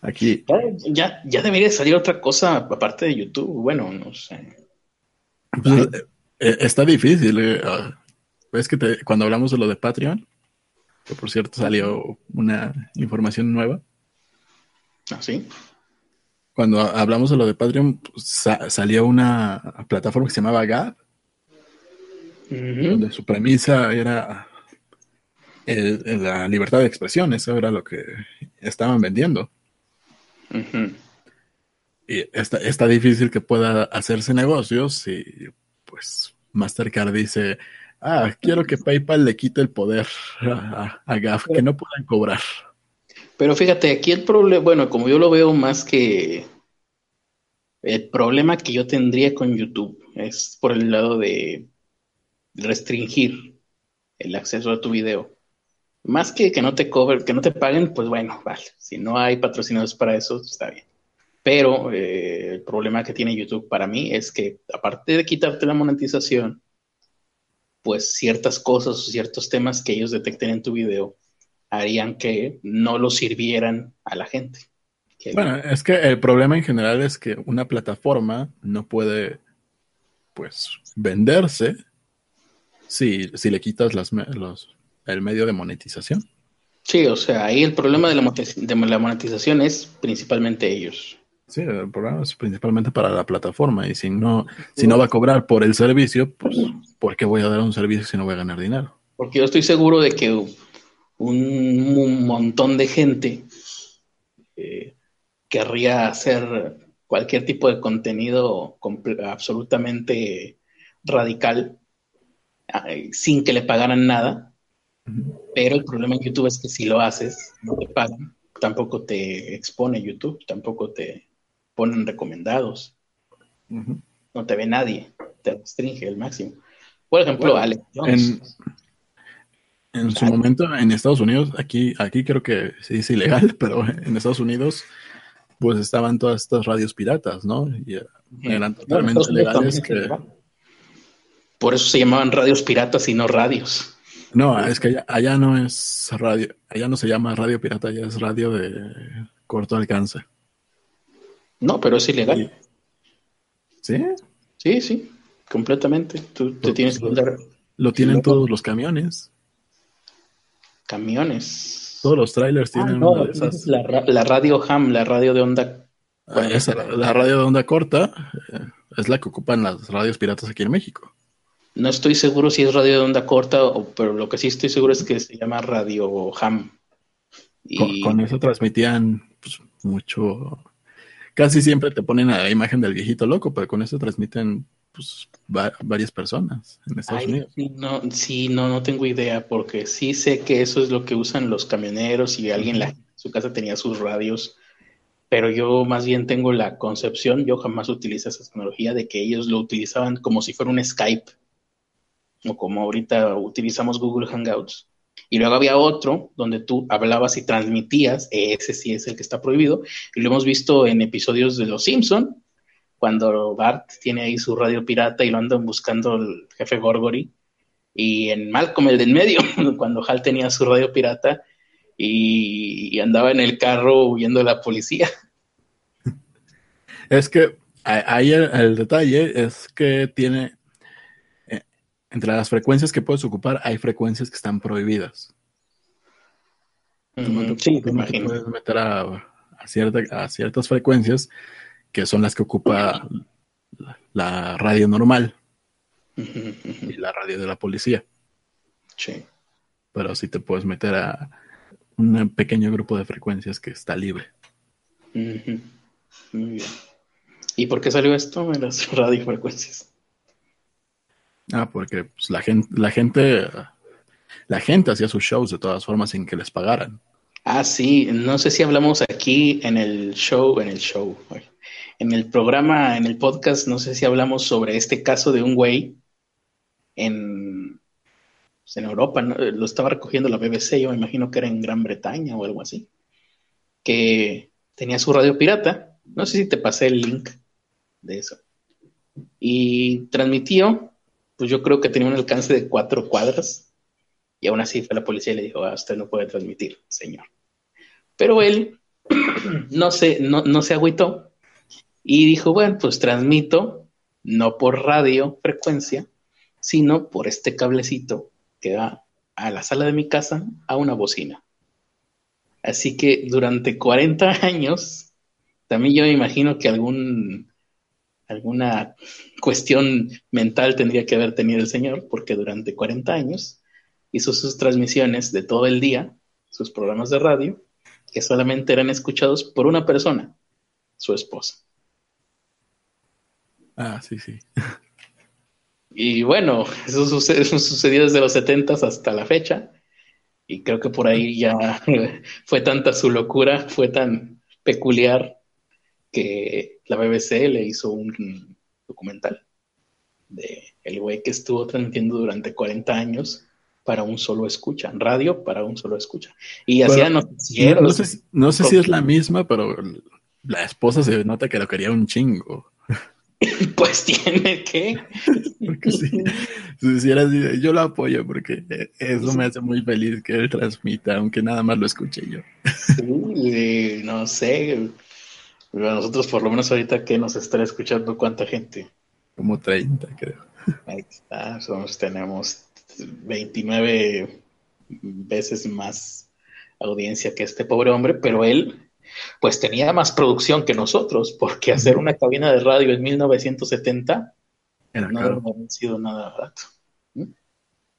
Aquí. Ya, ya debería salir otra cosa aparte de YouTube. Bueno, no sé. Pues, eh, eh, está difícil. Eh. Ah, ves que cuando hablamos de lo de Patreon, que por cierto salió una información nueva. ¿Ah, sí? Cuando hablamos de lo de Patreon, pues, salió una plataforma que se llamaba Donde su premisa era la libertad de expresión, eso era lo que estaban vendiendo. Y está, está, difícil que pueda hacerse negocios si, pues, Mastercard dice, ah, quiero que PayPal le quite el poder a, a GAF, que no puedan cobrar. Pero fíjate, aquí el problema, bueno, como yo lo veo más que el problema que yo tendría con YouTube es por el lado de restringir el acceso a tu video. Más que que no te cover, que no te paguen, pues bueno, vale. Si no hay patrocinados para eso, está bien. Pero eh, el problema que tiene YouTube para mí es que, aparte de quitarte la monetización, pues ciertas cosas o ciertos temas que ellos detecten en tu video harían que no lo sirvieran a la gente. Bueno, es que el problema en general es que una plataforma no puede, pues, venderse si, si le quitas las, los, el medio de monetización. Sí, o sea, ahí el problema de la, de la monetización es principalmente ellos. Sí, el problema es principalmente para la plataforma y si no, si no va a cobrar por el servicio, pues ¿por qué voy a dar un servicio si no voy a ganar dinero? Porque yo estoy seguro de que un, montón de gente eh, querría hacer cualquier tipo de contenido absolutamente radical sin que le pagaran nada pero el problema en YouTube es que si lo haces, no te pagan, tampoco te expone YouTube, tampoco te ponen recomendados. No te ve nadie, te restringe el máximo. Por ejemplo, Alex Jones. En, su momento en Estados Unidos, aquí, aquí creo que sí es ilegal, pero en Estados Unidos, pues estaban todas estas radios piratas, ¿no? Y eran totalmente legales. Por eso se llamaban radios piratas y no radios. No, es que allá, no es radio, allá no se llama radio pirata, allá es radio de corto alcance. No, pero es ilegal. ¿Sí? Sí, sí, completamente. Tú te tienes que Lo tienen todos los camiones. Camiones. Todos los trailers Ah, tienen no, una de esas. la, ra- la radio ham, la radio de onda. Ah, esa, la radio de onda corta eh, es la que ocupan las radios piratas aquí en México. No estoy seguro si es radio de onda corta, o, pero lo que sí estoy seguro es que se llama radio ham. Con, Y con eso transmitían pues, mucho. Casi siempre te ponen a la imagen del viejito loco, pero con eso transmiten pues, va- varias personas en Estados Ay, Unidos. sí, no, sí, no, no tengo idea, porque sí sé que eso es lo que usan los camioneros y alguien la- en su casa tenía sus radios, pero yo más bien tengo la concepción, yo jamás utilicé esa tecnología de que ellos lo utilizaban como si fuera un Skype, o como ahorita utilizamos Google Hangouts. Y luego había otro donde tú hablabas y transmitías, ese sí es el que está prohibido, y lo hemos visto en episodios de Los Simpson, cuando Bart tiene ahí su radio pirata y lo andan buscando el jefe Gorgory, y en Malcolm, el del medio, cuando Hal tenía su radio pirata y, andaba en el carro huyendo de la policía. Es que ahí el detalle es que tiene. Entre las frecuencias que puedes ocupar, hay frecuencias que están prohibidas. Te- Sí, te imagino. puedes meter a, a cierta- a ciertas frecuencias que son las que ocupa la, la radio normal y la radio de la policía. Sí. Pero sí te puedes meter a un pequeño grupo de frecuencias que está libre. Muy bien. ¿Y por qué salió esto en las radiofrecuencias? Ah, porque pues, la gente, la gente, la gente hacía sus shows de todas formas sin que les pagaran. Ah, sí, no sé si hablamos aquí en el show, en el show, en el programa, en el podcast, no sé si hablamos sobre este caso de un güey en, pues, en Europa, lo estaba recogiendo la BBC, yo me imagino que era en Gran Bretaña o algo así, que tenía su radio pirata, no sé si te pasé el link de eso, y transmitió, pues yo creo que tenía un alcance de cuatro cuadras, y aún así fue la policía y le dijo, ah, usted no puede transmitir, señor. Pero él no se, no, no se agüitó y dijo, bueno, pues transmito no por radio frecuencia, sino por este cablecito que va a la sala de mi casa a una bocina. Así que durante 40 años, también yo me imagino que algún, alguna cuestión mental tendría que haber tenido el señor, porque durante 40 años hizo sus transmisiones de todo el día, sus programas de radio, que solamente eran escuchados por una persona, su esposa. Ah, sí, sí. Y bueno, eso, sucede, eso sucedió desde los 70 hasta la fecha. Y creo que por ahí ya fue tanta su locura, fue tan peculiar que la BBC le hizo un documental de el güey que estuvo transmitiendo durante 40 años para un solo escucha, radio para un solo escucha. Y hacía No, noticieros. no sé, si- no sé si es la misma, pero la esposa se nota que lo quería un chingo. Pues tiene que. Porque si, si hiciera así, yo lo apoyo porque eso me hace muy feliz que él transmita, aunque nada más lo escuche yo. Sí, no sé. Pero a nosotros, por lo menos ahorita que nos estará escuchando, ¿cuánta gente? Como 30, creo. Ahí está, somos, tenemos 29 veces más audiencia que este pobre hombre, pero él pues tenía más producción que nosotros, porque hacer una cabina de radio en 1970 Era no caro. sido nada barato.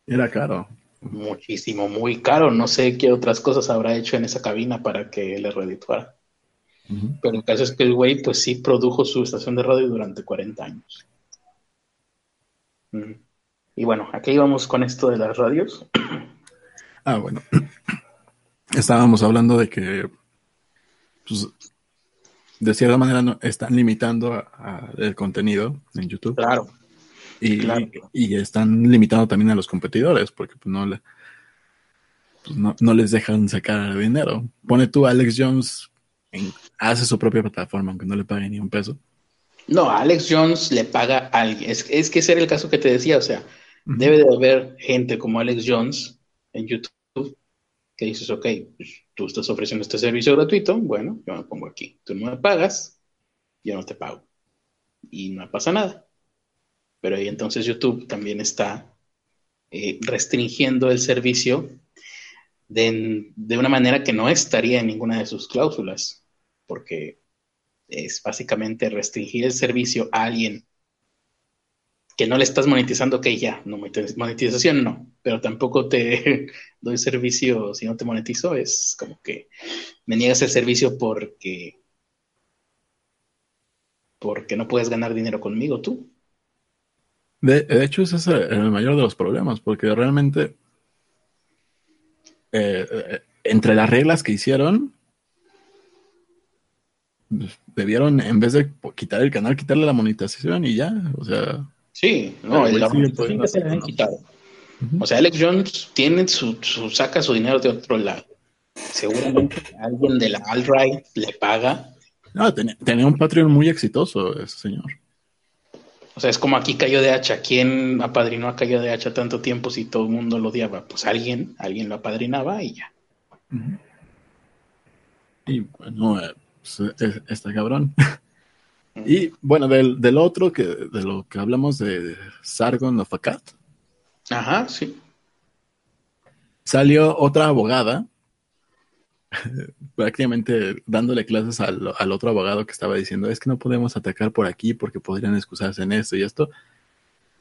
Era caro. Muchísimo, muy caro. No sé qué otras cosas habrá hecho en esa cabina para que le redituara. Pero el caso es que el güey, pues sí produjo su estación de radio durante 40 años. Y bueno, aquí íbamos con esto de las radios. Ah, bueno. Estábamos hablando de que, pues, de cierta manera no, están limitando a- a el contenido en YouTube Claro. y, claro. y están limitando también a los competidores porque pues, no, le- pues, no, no les dejan sacar dinero. Pone tú Alex Jones, en- hace su propia plataforma aunque no le pague ni un peso. No, a Alex Jones le paga a alguien. Es, es que ese era el caso que te decía. O sea, debe de haber gente como Alex Jones en YouTube que dices, ok, pues, tú estás ofreciendo este servicio gratuito. Bueno, yo me pongo aquí. Tú no me pagas, yo no te pago. Y no pasa nada. Pero ahí entonces YouTube también está eh, restringiendo el servicio de, de una manera que no estaría en ninguna de sus cláusulas, porque es básicamente restringir el servicio a alguien que no le estás monetizando, que ya, no monetización no, pero tampoco te doy servicio si no te monetizo, es como que me niegas el servicio porque porque no puedes ganar dinero conmigo tú. De, hecho, ese es el mayor de los problemas, porque realmente eh, eh, entre las reglas que hicieron, debieron, en vez de quitar el canal, quitarle la monetización y ya, o sea, Sí, no, el que se han quitado. O sea, Alex Jones tiene su, saca su dinero de otro lado. Seguramente alguien de la alt-right le paga. No, tenía, un Patreon muy exitoso ese señor. O sea, es como aquí cayó de hacha. ¿Quién apadrinó a Cayo de hacha tanto tiempo si todo el mundo lo odiaba? Pues alguien, alguien lo apadrinaba y ya. Y bueno, eh, pues, está cabrón. Y bueno, del, del, otro, que de lo que hablamos de Sargon of Akkad. Ajá, sí. Salió otra abogada, prácticamente dándole clases al, al, otro abogado que estaba diciendo, es que no podemos atacar por aquí porque podrían excusarse en esto y esto.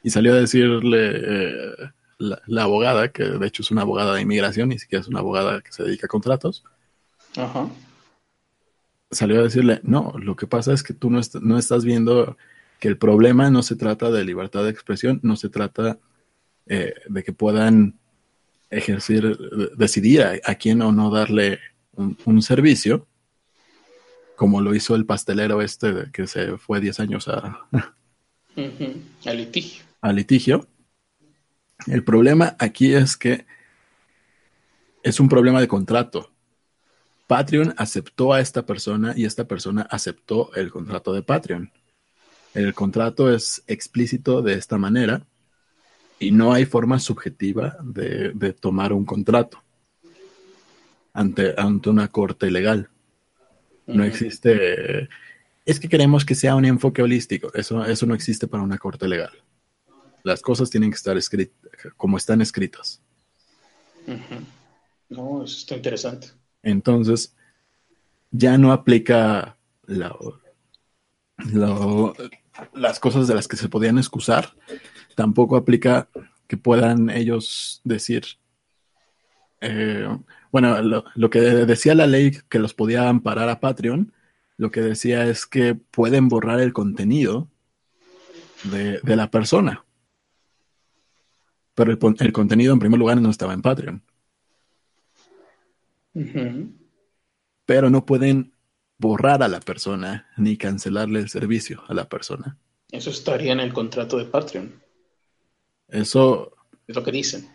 Y salió a decirle eh, la, la, abogada, que de hecho es una abogada de inmigración, ni siquiera es una abogada que se dedica a contratos. Ajá salió a decirle, no, lo que pasa es que tú no, no estás viendo que el problema no se trata de libertad de expresión, no se trata eh, de que puedan ejercer, decidir a, quién o no darle un, servicio, como lo hizo el pastelero este que se fue 10 años a, a litigio. A litigio. El problema aquí es que es un problema de contrato. Patreon aceptó a esta persona y esta persona aceptó el contrato de Patreon. El contrato es explícito de esta manera y no hay forma subjetiva de, tomar un contrato ante, ante una corte legal. No existe. Es que queremos que sea un enfoque holístico. Eso, eso no existe para una corte legal. Las cosas tienen que estar escritas como están escritas. No, eso está interesante. Entonces, ya no aplica las cosas de las que se podían excusar. Tampoco aplica que puedan ellos decir, eh, bueno, lo, que decía la ley que los podía amparar a Patreon, lo que decía es que pueden borrar el contenido de, la persona. Pero el, contenido en primer lugar no estaba en Patreon pero no pueden borrar a la persona ni cancelarle el servicio a la persona. Eso estaría en el contrato de Patreon. Eso es lo que dicen.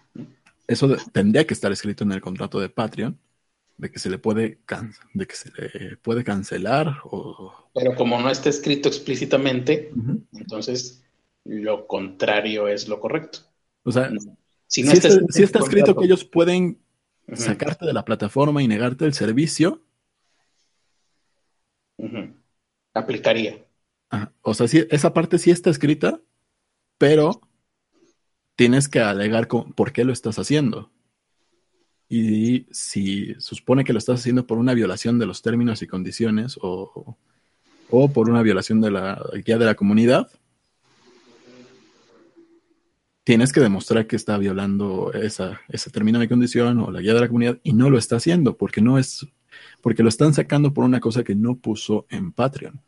Eso tendría que estar escrito en el contrato de Patreon de que se le puede de que se le puede cancelar o pero como no está escrito explícitamente, entonces lo contrario es lo correcto. O sea, si, no está, escrito que ellos pueden sacarte de la plataforma y negarte el servicio, Aplicaría. O sea, sí, esa parte sí está escrita, pero tienes que alegar por qué lo estás haciendo. Y si supone que lo estás haciendo por una violación de los términos y condiciones o, o por una violación de la guía de la comunidad, tienes que demostrar que está violando esa, ese término de condición o la guía de la comunidad y no lo está haciendo porque no es porque lo están sacando por una cosa que no puso en Patreon.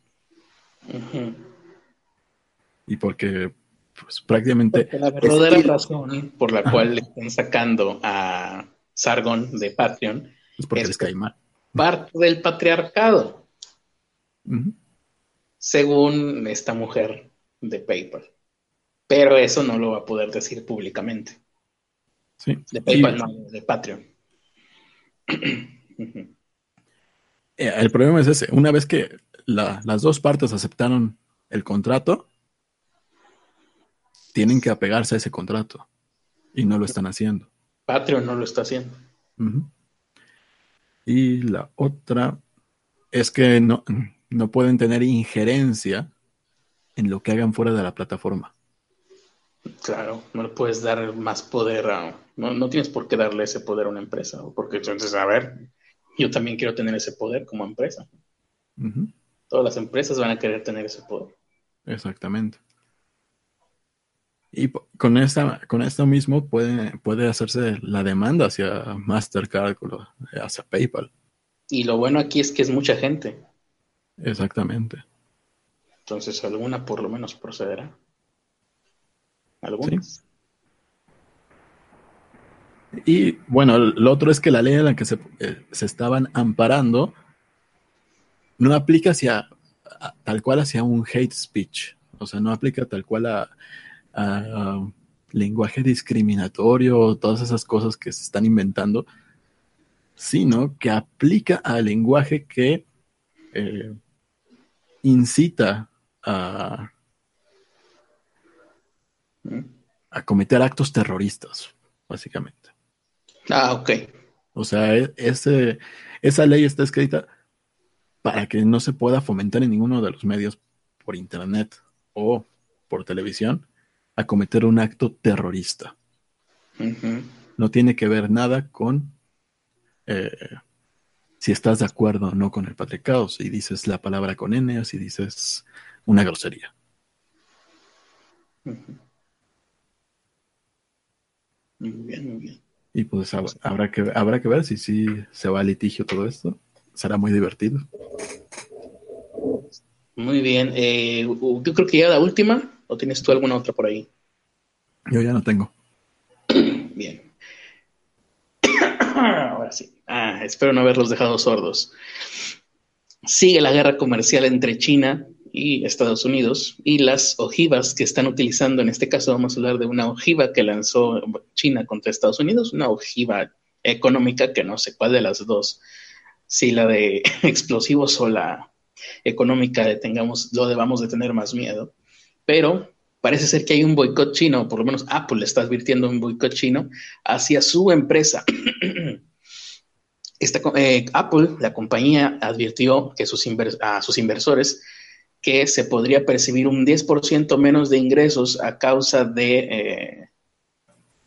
Y porque pues, prácticamente... la verdadera razón por la cual le están sacando a Sargon de Patreon es porque les cae mal. Parte del patriarcado. Según esta mujer de PayPal. Pero eso no lo va a poder decir públicamente. Sí. De PayPal, no, de Patreon. Eh, el problema es ese. Una vez que las dos partes aceptaron el contrato, tienen que apegarse a ese contrato. Y no lo están haciendo. Patreon no lo está haciendo. Y la otra es que no, no pueden tener injerencia en lo que hagan fuera de la plataforma. Claro, no le puedes dar más poder a... No, no tienes por qué darle ese poder a una empresa, porque entonces, a ver, yo también quiero tener ese poder como empresa. Todas las empresas van a querer tener ese poder. Exactamente. Y con, esta, con esto mismo puede, puede hacerse la demanda hacia Mastercard, hacia PayPal. Y lo bueno aquí es que es mucha gente. Exactamente. Entonces alguna por lo menos procederá. Algunas. Y bueno, lo otro es que la ley en la que se, eh, se estaban amparando no aplica hacia tal cual hacia un hate speech. O sea, no aplica tal cual a, lenguaje discriminatorio, todas esas cosas que se están inventando, sino que aplica al lenguaje que eh, incita a, a cometer actos terroristas, básicamente. Ah, ok. O sea, e, ese, esa ley está escrita para que no se pueda fomentar en ninguno de los medios por internet o por televisión a cometer un acto terrorista. No tiene que ver nada con eh, si estás de acuerdo o no con el patriarcado, si dices la palabra con N o si dices una grosería. Muy bien, muy bien. Y pues habrá que, habrá que ver si sí se va a litigio todo esto. Será muy divertido. Muy bien. Eh, yo creo que ya la última, ¿o tienes tú alguna otra por ahí? Yo ya no tengo. Bien. Ahora sí. Ah, espero no haberlos dejado sordos. Sigue la guerra comercial entre China y Estados Unidos y las ojivas que están utilizando, en este caso vamos a hablar de una ojiva que lanzó China contra Estados Unidos, una ojiva económica que no sé cuál de las dos, si la de explosivos o la económica tengamos, lo debamos de tener más miedo, pero parece ser que hay un boicot chino, por lo menos Apple está advirtiendo un boicot chino hacia su empresa. Esta, eh, Apple, la compañía, advirtió que sus a sus inversores que se podría percibir un 10% menos de ingresos a causa de eh,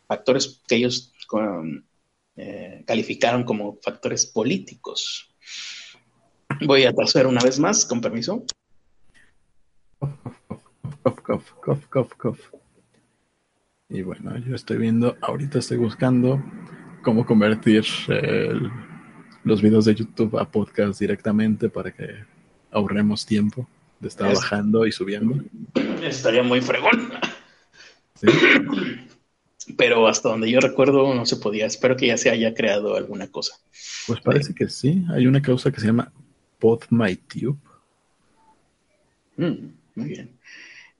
factores que ellos eh, calificaron como factores políticos. Voy a pasar una vez más, con permiso. Y bueno, yo estoy viendo, ahorita estoy buscando cómo convertir los videos de YouTube a podcast directamente para que ahorremos tiempo de estar bajando y subiendo. Estaría muy fregón. Pero hasta donde yo recuerdo no se podía. Espero que ya se haya creado alguna cosa. Pues parece que sí. Hay una causa que se llama PodMyTube. Mm, muy bien.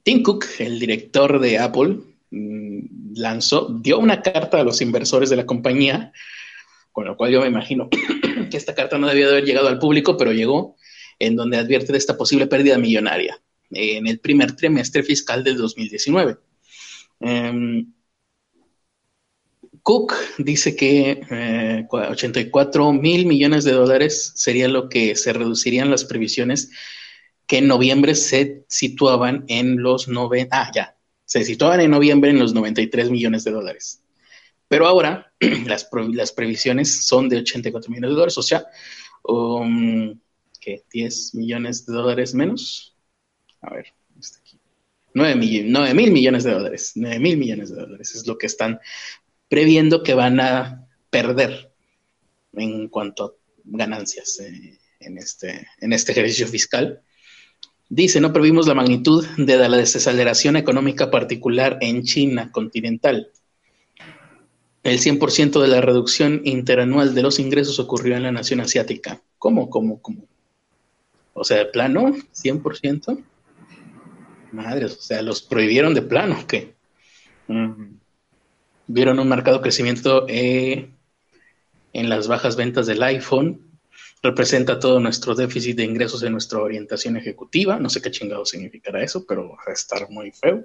Tim Cook, el director de Apple, mm, lanzó, dio una carta a los inversores de la compañía, con lo cual yo me imagino que esta carta no debía de haber llegado al público, pero llegó en donde advierte de esta posible pérdida millonaria en el primer trimestre fiscal del 2019. Em, Cook dice que 84 eh, mil millones de dólares sería lo que se reducirían las previsiones que en noviembre se situaban en los 90, ah, ya, se situaban en noviembre en los 93 millones de dólares. Pero ahora las, las previsiones son de 84 millones de dólares, o sea, um, 10 millones de dólares menos. A ver, está aquí. 9 mil, millones de dólares. 9 mil millones de dólares es lo que están previendo que van a perder en cuanto a ganancias eh, en, este, en este ejercicio fiscal. Dice, no previmos la magnitud de la desaceleración económica particular en China continental. El 100% de la reducción interanual de los ingresos ocurrió en la nación asiática. ¿Cómo, cómo, cómo? O sea, de plano, 100%. Madres, o sea, los prohibieron de plano, ¿qué? Vieron un marcado crecimiento eh, en las bajas ventas del iPhone. Representa todo nuestro déficit de ingresos en nuestra orientación ejecutiva. No sé qué chingado significará eso, pero va a estar muy feo.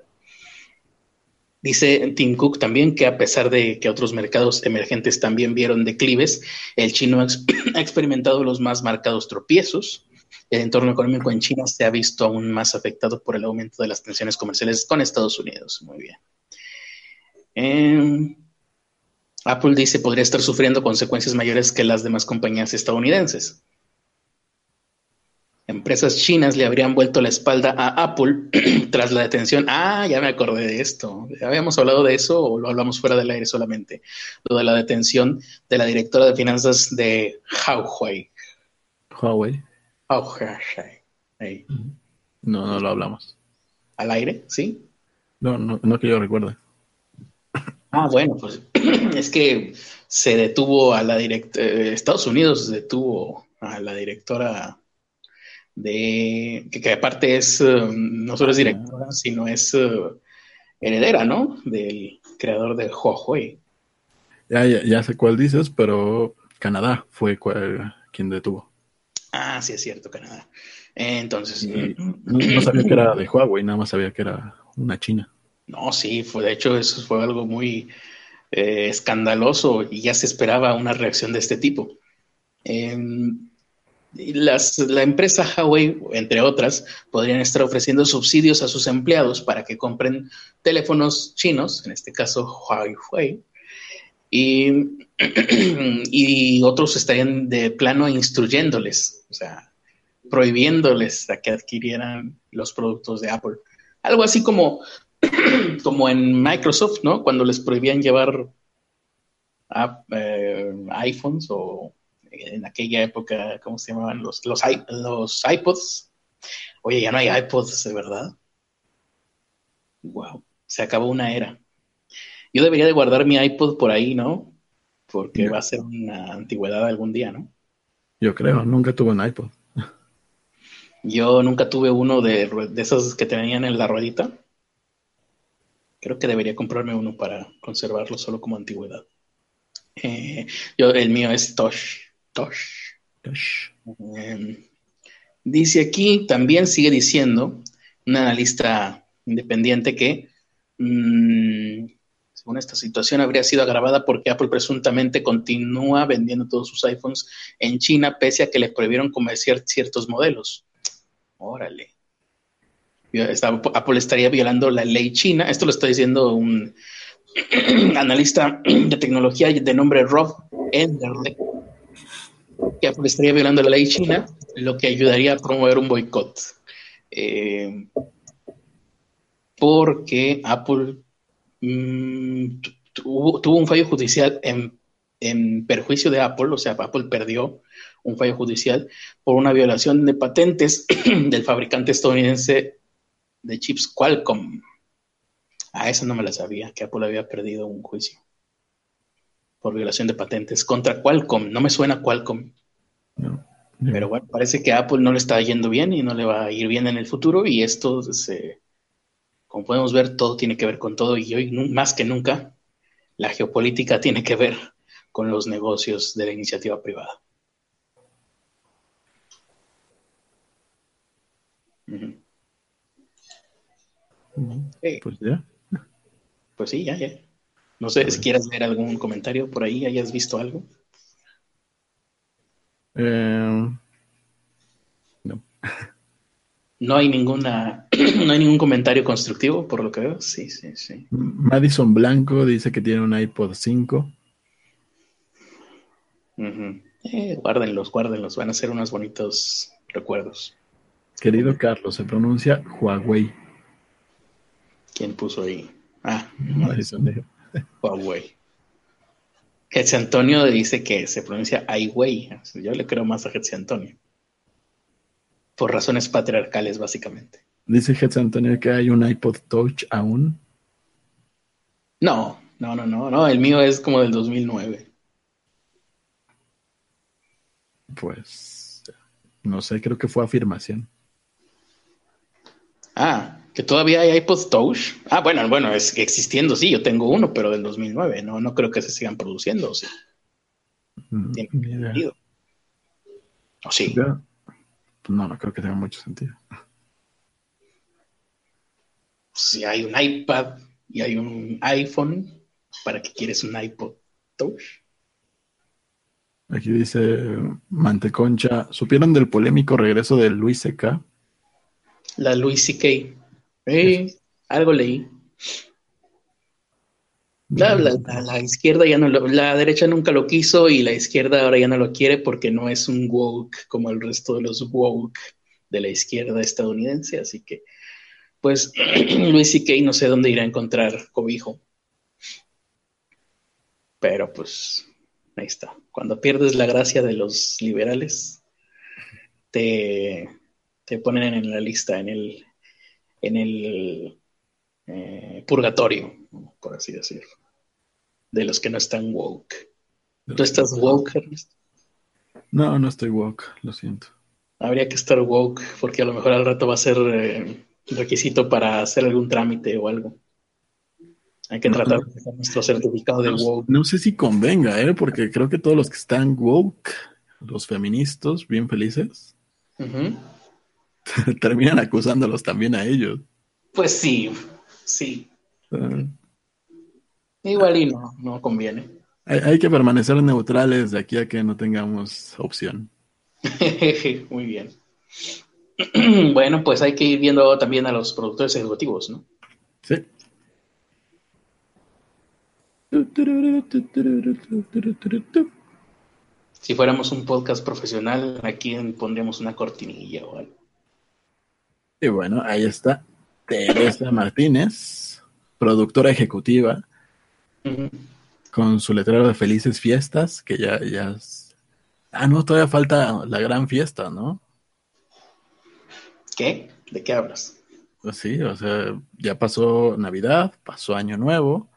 Dice Tim Cook también que a pesar de que otros mercados emergentes también vieron declives, el chino ha experimentado los más marcados tropiezos el entorno económico en China se ha visto aún más afectado por el aumento de las tensiones comerciales con Estados Unidos. Muy bien. Em, Apple dice podría estar sufriendo consecuencias mayores que las demás compañías estadounidenses. Empresas chinas le habrían vuelto la espalda a Apple tras la detención. Ah, ya me acordé de esto. ¿Habíamos hablado de eso o lo hablamos fuera del aire solamente? Lo de la detención de la directora de finanzas de Huawei. Huawei. Huawei. No, no lo hablamos. ¿Al aire? ¿Sí? No, no, no que yo recuerde. Ah, bueno, pues es que se detuvo a la directora, eh, Estados Unidos detuvo a la directora de, que, aparte es, eh, no solo es directora, sino es eh, heredera, ¿no? Del creador de Huawei. Ya, ya, sé cuál dices, pero Canadá fue quien detuvo. Ah, sí, es cierto, Canadá. Entonces. no, sabía que era de Huawei, nada más sabía que era una china. No, sí, fue, de hecho, eso fue algo muy eh, escandaloso y ya se esperaba una reacción de este tipo. Em, las, la empresa Huawei, entre otras, podrían estar ofreciendo subsidios a sus empleados para que compren teléfonos chinos, en este caso Huawei, y, y otros estarían de plano instruyéndoles, o sea, prohibiéndoles a que adquirieran los productos de Apple. Algo así como como en Microsoft, ¿no? Cuando les prohibían llevar eh, iPhones o en aquella época, ¿cómo se llamaban? Los, los, los iPods. Oye, ya no hay iPods, ¿de verdad? Wow, se acabó una era. Yo debería de guardar mi iPod por ahí, ¿no? Porque va a ser una antigüedad algún día, ¿no? Yo creo, nunca tuve un iPod. Yo nunca tuve uno de, de esos que tenían en la ruedita. Creo que debería comprarme uno para conservarlo solo como antigüedad. Eh, yo, el mío es Tosh. Tosh. Tosh. Em, dice aquí, también sigue diciendo, un analista independiente que, mm, según esta situación, habría sido agravada porque Apple presuntamente continúa vendiendo todos sus iPhones en China, pese a que le prohibieron comerciar ciertos modelos. Órale. Apple estaría violando la ley china. Esto lo está diciendo un analista de tecnología de nombre Rob Enderle, que Apple estaría violando la ley china, lo que ayudaría a promover un boicot. Eh, porque Apple mm, tuvo, un fallo judicial en, en perjuicio de Apple, o sea, Apple perdió un fallo judicial por una violación de patentes del fabricante estadounidense de chips Qualcomm. A esa no me la sabía, que Apple había perdido un juicio por violación de patentes contra Qualcomm. No me suena Qualcomm. Pero bueno, parece que a Apple no le está yendo bien y no le va a ir bien en el futuro y esto, se, como podemos ver, todo tiene que ver con todo y hoy más que nunca la geopolítica tiene que ver con los negocios de la iniciativa privada. Pues ya. Pues sí, ya, ya. No sé si quieres ver algún comentario por ahí, hayas visto algo. Eh, no. No hay ninguna, no hay ningún comentario constructivo, por lo que veo. Sí, sí, sí. Madison Blanco dice que tiene un iPod 5. Eh, guárdenlos, guárdenlos, van a ser unos bonitos recuerdos. Querido Carlos, se pronuncia Huawei. ¿Quién puso ahí? Ah, Huawei. Hetzi Antonio dice que se pronuncia Aiwei. Yo le creo más a Hetzi Antonio. Por razones patriarcales, básicamente. Dice Hetzi Antonio que hay un iPod Touch aún. No, no, no, no, no. El mío es como del 2009. Pues, no sé, creo que fue afirmación. Ah, que todavía hay iPod Touch. Ah, bueno, bueno, es existiendo, sí, yo tengo uno, pero del 2009. No, no creo que se sigan produciendo, sí. Mm, Tiene sentido. ¿O sí? No, no creo que tenga mucho sentido. Si hay un iPad y hay un iPhone, ¿para qué quieres un iPod Touch? Aquí dice Manteconcha, ¿supieron del polémico regreso de Luis C.K.? La Luis C.K. algo leí. La, la, la, izquierda ya no lo, la derecha nunca lo quiso y la izquierda ahora ya no lo quiere porque no es un woke como el resto de los woke de la izquierda estadounidense, así que pues Luis y Kay no sé dónde irá a encontrar cobijo. Pero pues ahí está. Cuando pierdes la gracia de los liberales, te, te ponen en la lista, en el, en el eh, purgatorio, por así decirlo, de los que no están woke. ¿Tú estás woke, Ernest? No, no estoy woke, lo siento. Habría que estar woke, porque a lo mejor al rato va a ser eh, requisito para hacer algún trámite o algo. Hay que tratar de hacer nuestro certificado de woke. No sé si convenga, ¿eh? porque creo que todos los que están woke, los feministas, bien felices, terminan acusándolos también a ellos. Pues sí, sí. Uh, Igual y no, no conviene. Hay, hay, que permanecer neutrales de aquí a que no tengamos opción. Muy bien. bueno, pues hay que ir viendo también a los productores ejecutivos, ¿no? Sí. Si fuéramos un podcast profesional, aquí pondríamos una cortinilla o algo. Y bueno, ahí está Teresa Martínez, productora ejecutiva, uh -huh. con su letrero de felices fiestas, que ya, ya. Ah, no, todavía falta la gran fiesta, ¿no? ¿Qué? ¿De qué hablas? Pues sí, o sea, ya pasó Navidad, pasó Año Nuevo.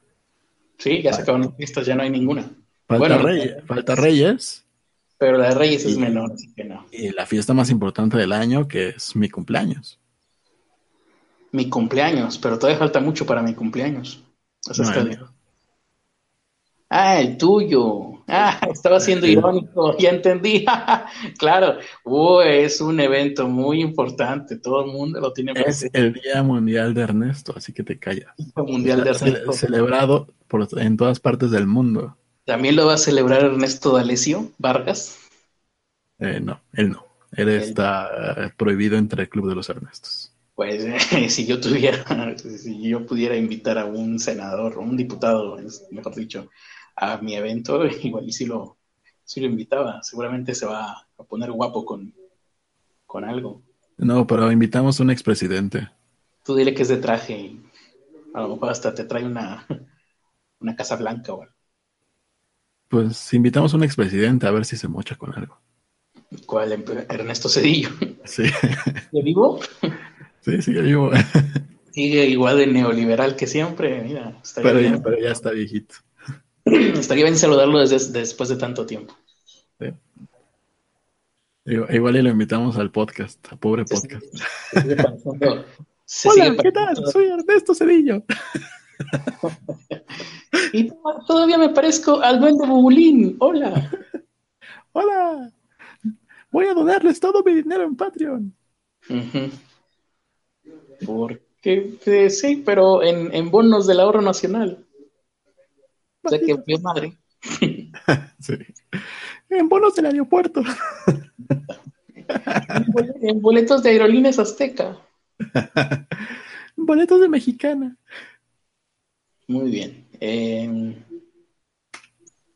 Sí, ya se acabaron las fiestas, ya no hay ninguna. Falta, bueno, Reyes, falta Reyes. Pero la de Reyes y, es menor, así que no. Y la fiesta más importante del año, que es mi cumpleaños. Mi cumpleaños, pero todavía falta mucho para mi cumpleaños. Ah, el tuyo. Ah, estaba siendo irónico, ya entendí. claro, uh, es un evento muy importante, todo el mundo lo tiene presente. Es el Día Mundial de Ernesto, así que te callas. El Mundial de Ernesto. Celebrado por, en todas partes del mundo. ¿También lo va a celebrar Ernesto D'Alessio Vargas? Eh, no, él no. Él está prohibido entre el Club de los Ernestos. Pues eh, si yo tuviera, si yo pudiera invitar a un senador, un diputado, mejor dicho, a mi evento, igual y si lo, si lo invitaba, seguramente se va a poner guapo con, con algo. No, pero invitamos a un expresidente. Tú dile que es de traje y a lo mejor hasta te trae una, una casa blanca o algo. Pues invitamos a un expresidente a ver si se mocha con algo. ¿Cuál? Ernesto Cedillo. Sí. ¿De vivo? Sí, sigue vivo. Sigue igual de neoliberal que siempre, mira. Pero ya, pero ya está viejito. Estaría bien saludarlo desde, después de tanto tiempo. Sí. Igual y lo invitamos al podcast, a pobre podcast. Se Hola, ¿qué tal? Soy Ernesto Cedillo. y todavía me parezco al duende Bubulín. Hola. Hola. Voy a donarles todo mi dinero en Patreon. Uh -huh. Porque eh, sí, pero en, en bonos del ahorro nacional. O sea que vio madre. sí. En bonos del aeropuerto. en boletos de aerolíneas Azteca. boletos de mexicana. Muy bien. Eh,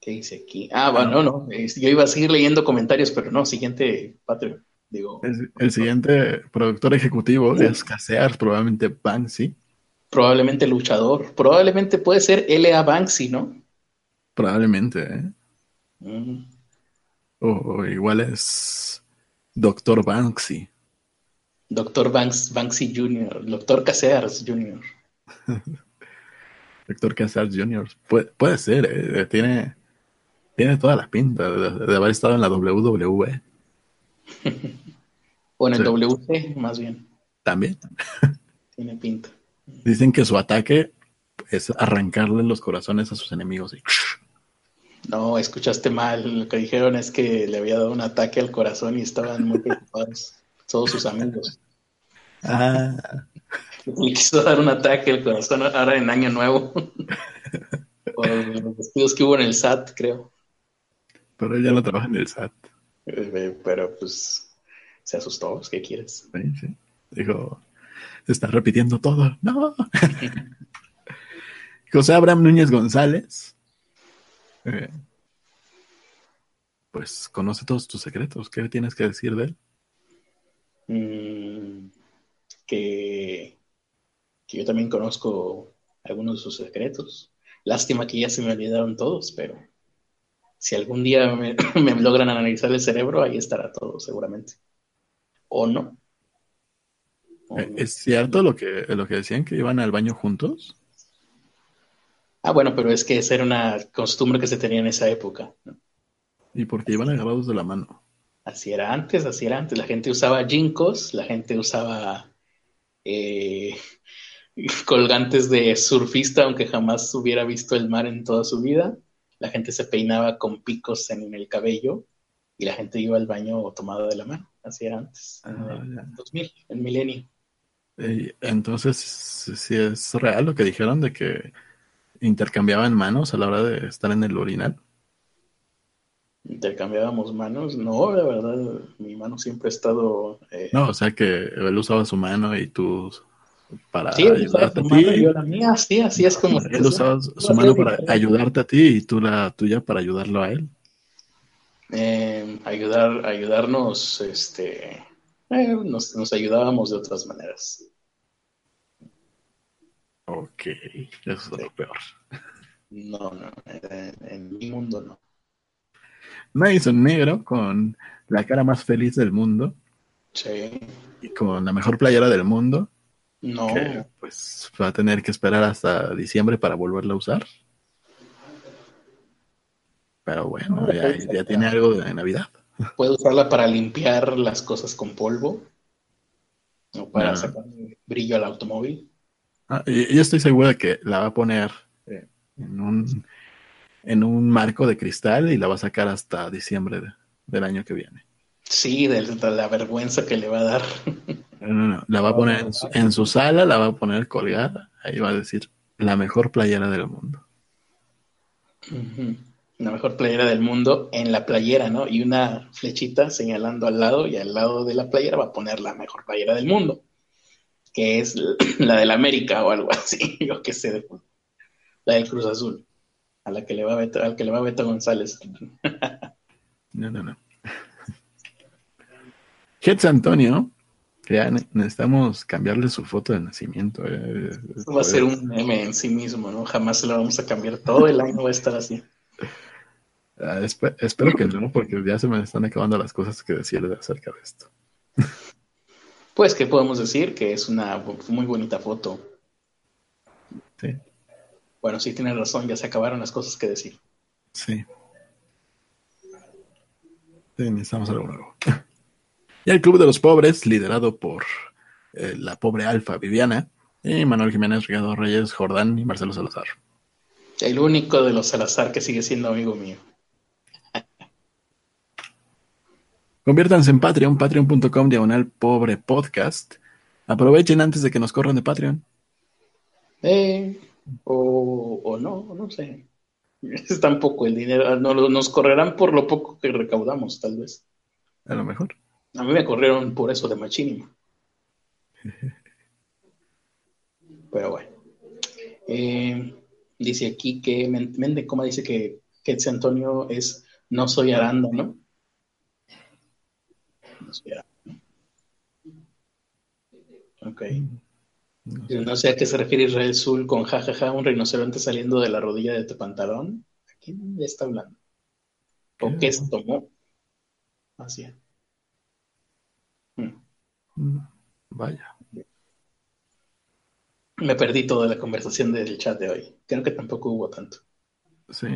¿Qué dice aquí? Ah, bueno, no. Yo iba a seguir leyendo comentarios, pero no, siguiente Patreon. Digo, el, el siguiente productor ejecutivo uh, es Casears, probablemente Banksy. Probablemente luchador. Probablemente puede ser L.A. Banksy, ¿no? Probablemente, ¿eh? Mm. O, o, igual es Doctor Banksy. Doctor Banks, Banksy Jr., Doctor Casears Jr. Doctor Casears Jr. Puede, puede ser, ¿eh? tiene, tiene toda la pinta de, de haber estado en la WWE. o en el sí. WC, más bien. También. Tiene pinta. Dicen que su ataque es arrancarle los corazones a sus enemigos. Y... No, escuchaste mal. Lo que dijeron es que le había dado un ataque al corazón y estaban muy preocupados todos sus amigos. Ah. Le quiso dar un ataque al corazón ahora en Año Nuevo. Por los despidos que hubo en el SAT, creo. Pero ya no trabaja en el SAT. Pero pues se asustó, ¿qué quieres? Sí, sí. Dijo, se está repitiendo todo. No. José Abraham Núñez González. Eh, pues conoce todos tus secretos. ¿Qué tienes que decir de él? Mm, que, que yo también conozco algunos de sus secretos. Lástima que ya se me olvidaron todos, pero si algún día me, logran analizar el cerebro, ahí estará todo seguramente. ¿O no? Eh, ¿Es cierto lo que, lo que decían que iban al baño juntos? Ah, bueno, pero es que esa era una costumbre que se tenía en esa época. ¿Y porque iban agarrados de la mano? Así era antes, así era antes. La gente usaba jincos, la gente usaba eh, colgantes de surfista, aunque jamás hubiera visto el mar en toda su vida. La gente se peinaba con picos en el cabello y la gente iba al baño tomada de la mano. Así era antes, en el 2000, ah, el milenio. Entonces, si es real lo que dijeron de que intercambiaban manos a la hora de estar en el urinal. Intercambiábamos manos, no, la verdad, mi mano siempre ha estado. Eh, no, o sea que él usaba su mano y tú para ayudarte a ti. la mía, sí, así es como. Él usaba su mano para ayudarte a ti y tú la tuya para ayudarlo a él. Eh, ayudar, ayudarnos, este, eh, nos, nos, ayudábamos de otras maneras. Ok, eso es lo peor. No, no, en, mi mundo no. Madison Negro con la cara más feliz del mundo. Sí. Y con la mejor playera del mundo. No. pues va a tener que esperar hasta diciembre para volverla a usar. Pero bueno, ya, tiene algo de Navidad. Puede usarla para limpiar las cosas con polvo. O para ah. sacar brillo al automóvil. Ah, yo estoy seguro de que la va a poner eh, en un, en un marco de cristal y la va a sacar hasta diciembre del año que viene. Sí, de, la vergüenza que le va a dar. No, no, no. La va a poner en su, sala, la va a poner colgada. Ahí va a decir la mejor playera del mundo. La mejor playera del mundo en la playera, ¿no? Y una flechita señalando al lado y al lado de la playera va a poner la mejor playera del mundo, que es la del América o algo así, yo qué sé, la del Cruz Azul, a la que le va a Beto, al que le va Beto González. no, no, no. Hetz Antonio, ya necesitamos cambiarle su foto de nacimiento. Eh, va a ser un meme en sí mismo, ¿no? Jamás se lo vamos a cambiar. Todo el año va a estar así. Ah, espero que no, porque ya se me están acabando las cosas que decirle acerca de esto. Pues, ¿qué podemos decir? Que es una muy bonita foto. Sí. Bueno, sí, tienes razón, ya se acabaron las cosas que decir. Sí. Sí, necesitamos algo nuevo. Y el Club de los Pobres, liderado por eh, la pobre Alfa Viviana, y Manuel Jiménez, Ricardo Reyes, Jordán y Marcelo Salazar. El único de los Salazar que sigue siendo amigo mío. Conviértanse en Patreon, patreon.com diagonal pobre podcast. Aprovechen antes de que nos corran de Patreon. Eh, o, o no, no sé. Es tan poco el dinero. Nos correrán por lo poco que recaudamos, tal vez. A lo mejor. A mí me corrieron por eso de Machinima. Pero bueno. Eh, dice aquí que Mende Coma dice que Quetzal Antonio es no soy Aranda, ¿no? No soy Aranda. Ok. No sé a qué se refiere Israel Zul con jajaja, un rinoceronte saliendo de la rodilla de tu pantalón. ¿A quién le está hablando? ¿O qué es tomó? Así es. Mm, vaya. Me perdí toda la conversación del chat de hoy. Creo que tampoco hubo tanto. Sí.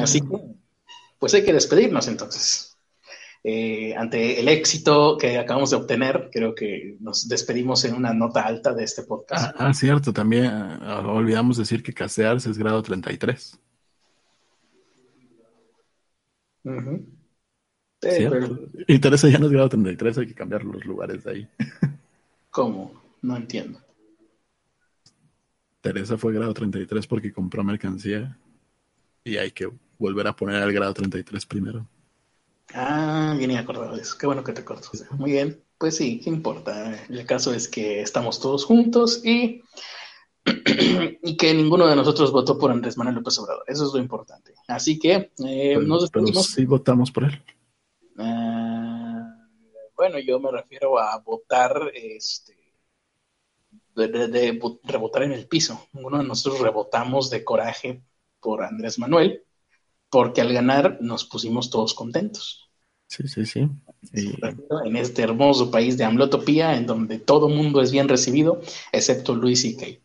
Así que, pues hay que despedirnos entonces. Eh, ante el éxito que acabamos de obtener, creo que nos despedimos en una nota alta de este podcast. Ah, ah cierto, también ah, olvidamos decir que casearse es grado 33. Uh y Teresa ya no es grado 33, hay que cambiar los lugares de ahí. ¿Cómo? No entiendo. Teresa fue grado 33 porque compró mercancía y hay que volver a poner al grado 33 primero. Ah, bien acordado de eso. Qué bueno que te acuerdas. Muy bien. Pues sí, ¿qué importa? El caso es que estamos todos juntos y y que ninguno de nosotros votó por Andrés Manuel López Obrador. Eso es lo importante. Así que eh, nos despedimos. sí votamos por él. Bueno, yo me refiero a votar, este, de, rebotar en el piso. Uno de nosotros rebotamos de coraje por Andrés Manuel, porque al ganar nos pusimos todos contentos. Sí, sí, sí. En este hermoso país de Amlotopía, en donde todo mundo es bien recibido, excepto Luis y Kay.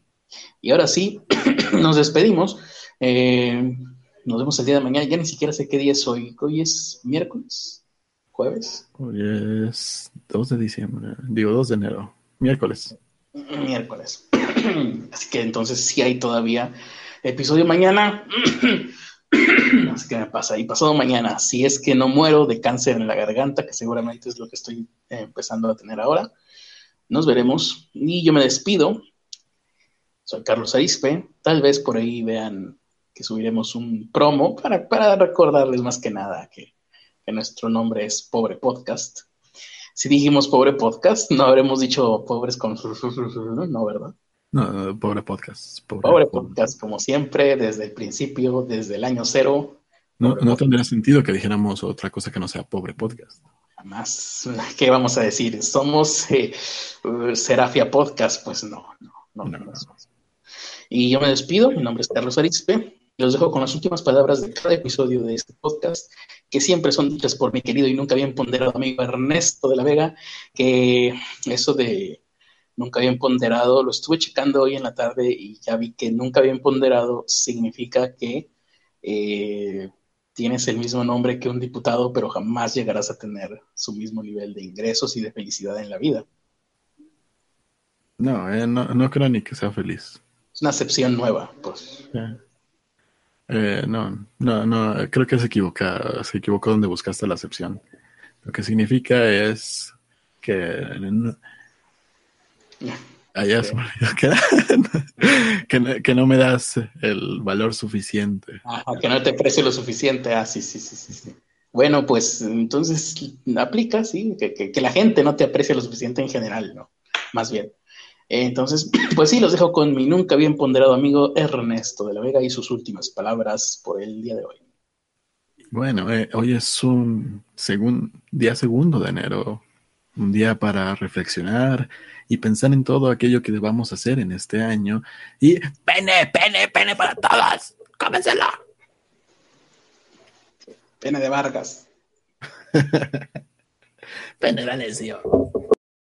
Y ahora sí, nos despedimos. Eh, nos vemos el día de mañana. Ya ni siquiera sé qué día es hoy. Hoy es miércoles, jueves. Hoy es 2 de diciembre. Digo, 2 de enero. Miércoles. Miércoles. Así que entonces sí hay todavía episodio mañana. Así que me pasa. Y pasado mañana, si es que no muero de cáncer en la garganta, que seguramente es lo que estoy eh, empezando a tener ahora, nos veremos. Y yo me despido. Soy Carlos Arispe. Tal vez por ahí vean que subiremos un promo para, para recordarles más que nada que, que nuestro nombre es Pobre Podcast. Si dijimos Pobre Podcast, no habremos dicho pobres con... No, ¿verdad? No, pobre podcast. Pobre, podcast, como siempre, desde el principio, desde el año cero. No, no tendría sentido que dijéramos otra cosa que no sea pobre podcast. Jamás. ¿Qué vamos a decir? ¿Somos eh, Serafia Podcast? Pues no, no, no. no, Y yo me despido. Mi nombre es Carlos Arispe. Los dejo con las últimas palabras de cada episodio de este podcast, que siempre son dichas por mi querido y nunca bien ponderado amigo Ernesto de la Vega, que eso de nunca bien ponderado, lo estuve checando hoy en la tarde y ya vi que nunca bien ponderado significa que eh, tienes el mismo nombre que un diputado, pero jamás llegarás a tener su mismo nivel de ingresos y de felicidad en la vida. No, eh, no, creo ni que sea feliz. Es una acepción nueva, pues. Eh, no, no, no, creo que se equivoca, se equivocó donde buscaste la acepción. Lo que significa es que Allá que, que, no me das el valor suficiente. que no te aprecio lo suficiente. Ah, sí, sí, sí, sí. Bueno, pues entonces aplica, sí, que, la gente no te aprecia lo suficiente en general, ¿no? Más bien. Entonces, pues sí, los dejo con mi nunca bien ponderado amigo Ernesto de la Vega y sus últimas palabras por el día de hoy. Bueno, eh, hoy es un día segundo de enero, un día para reflexionar y pensar en todo aquello que debamos hacer en este año. Y pene, pene, pene para todos. Cómensela. Pene de Vargas. pene de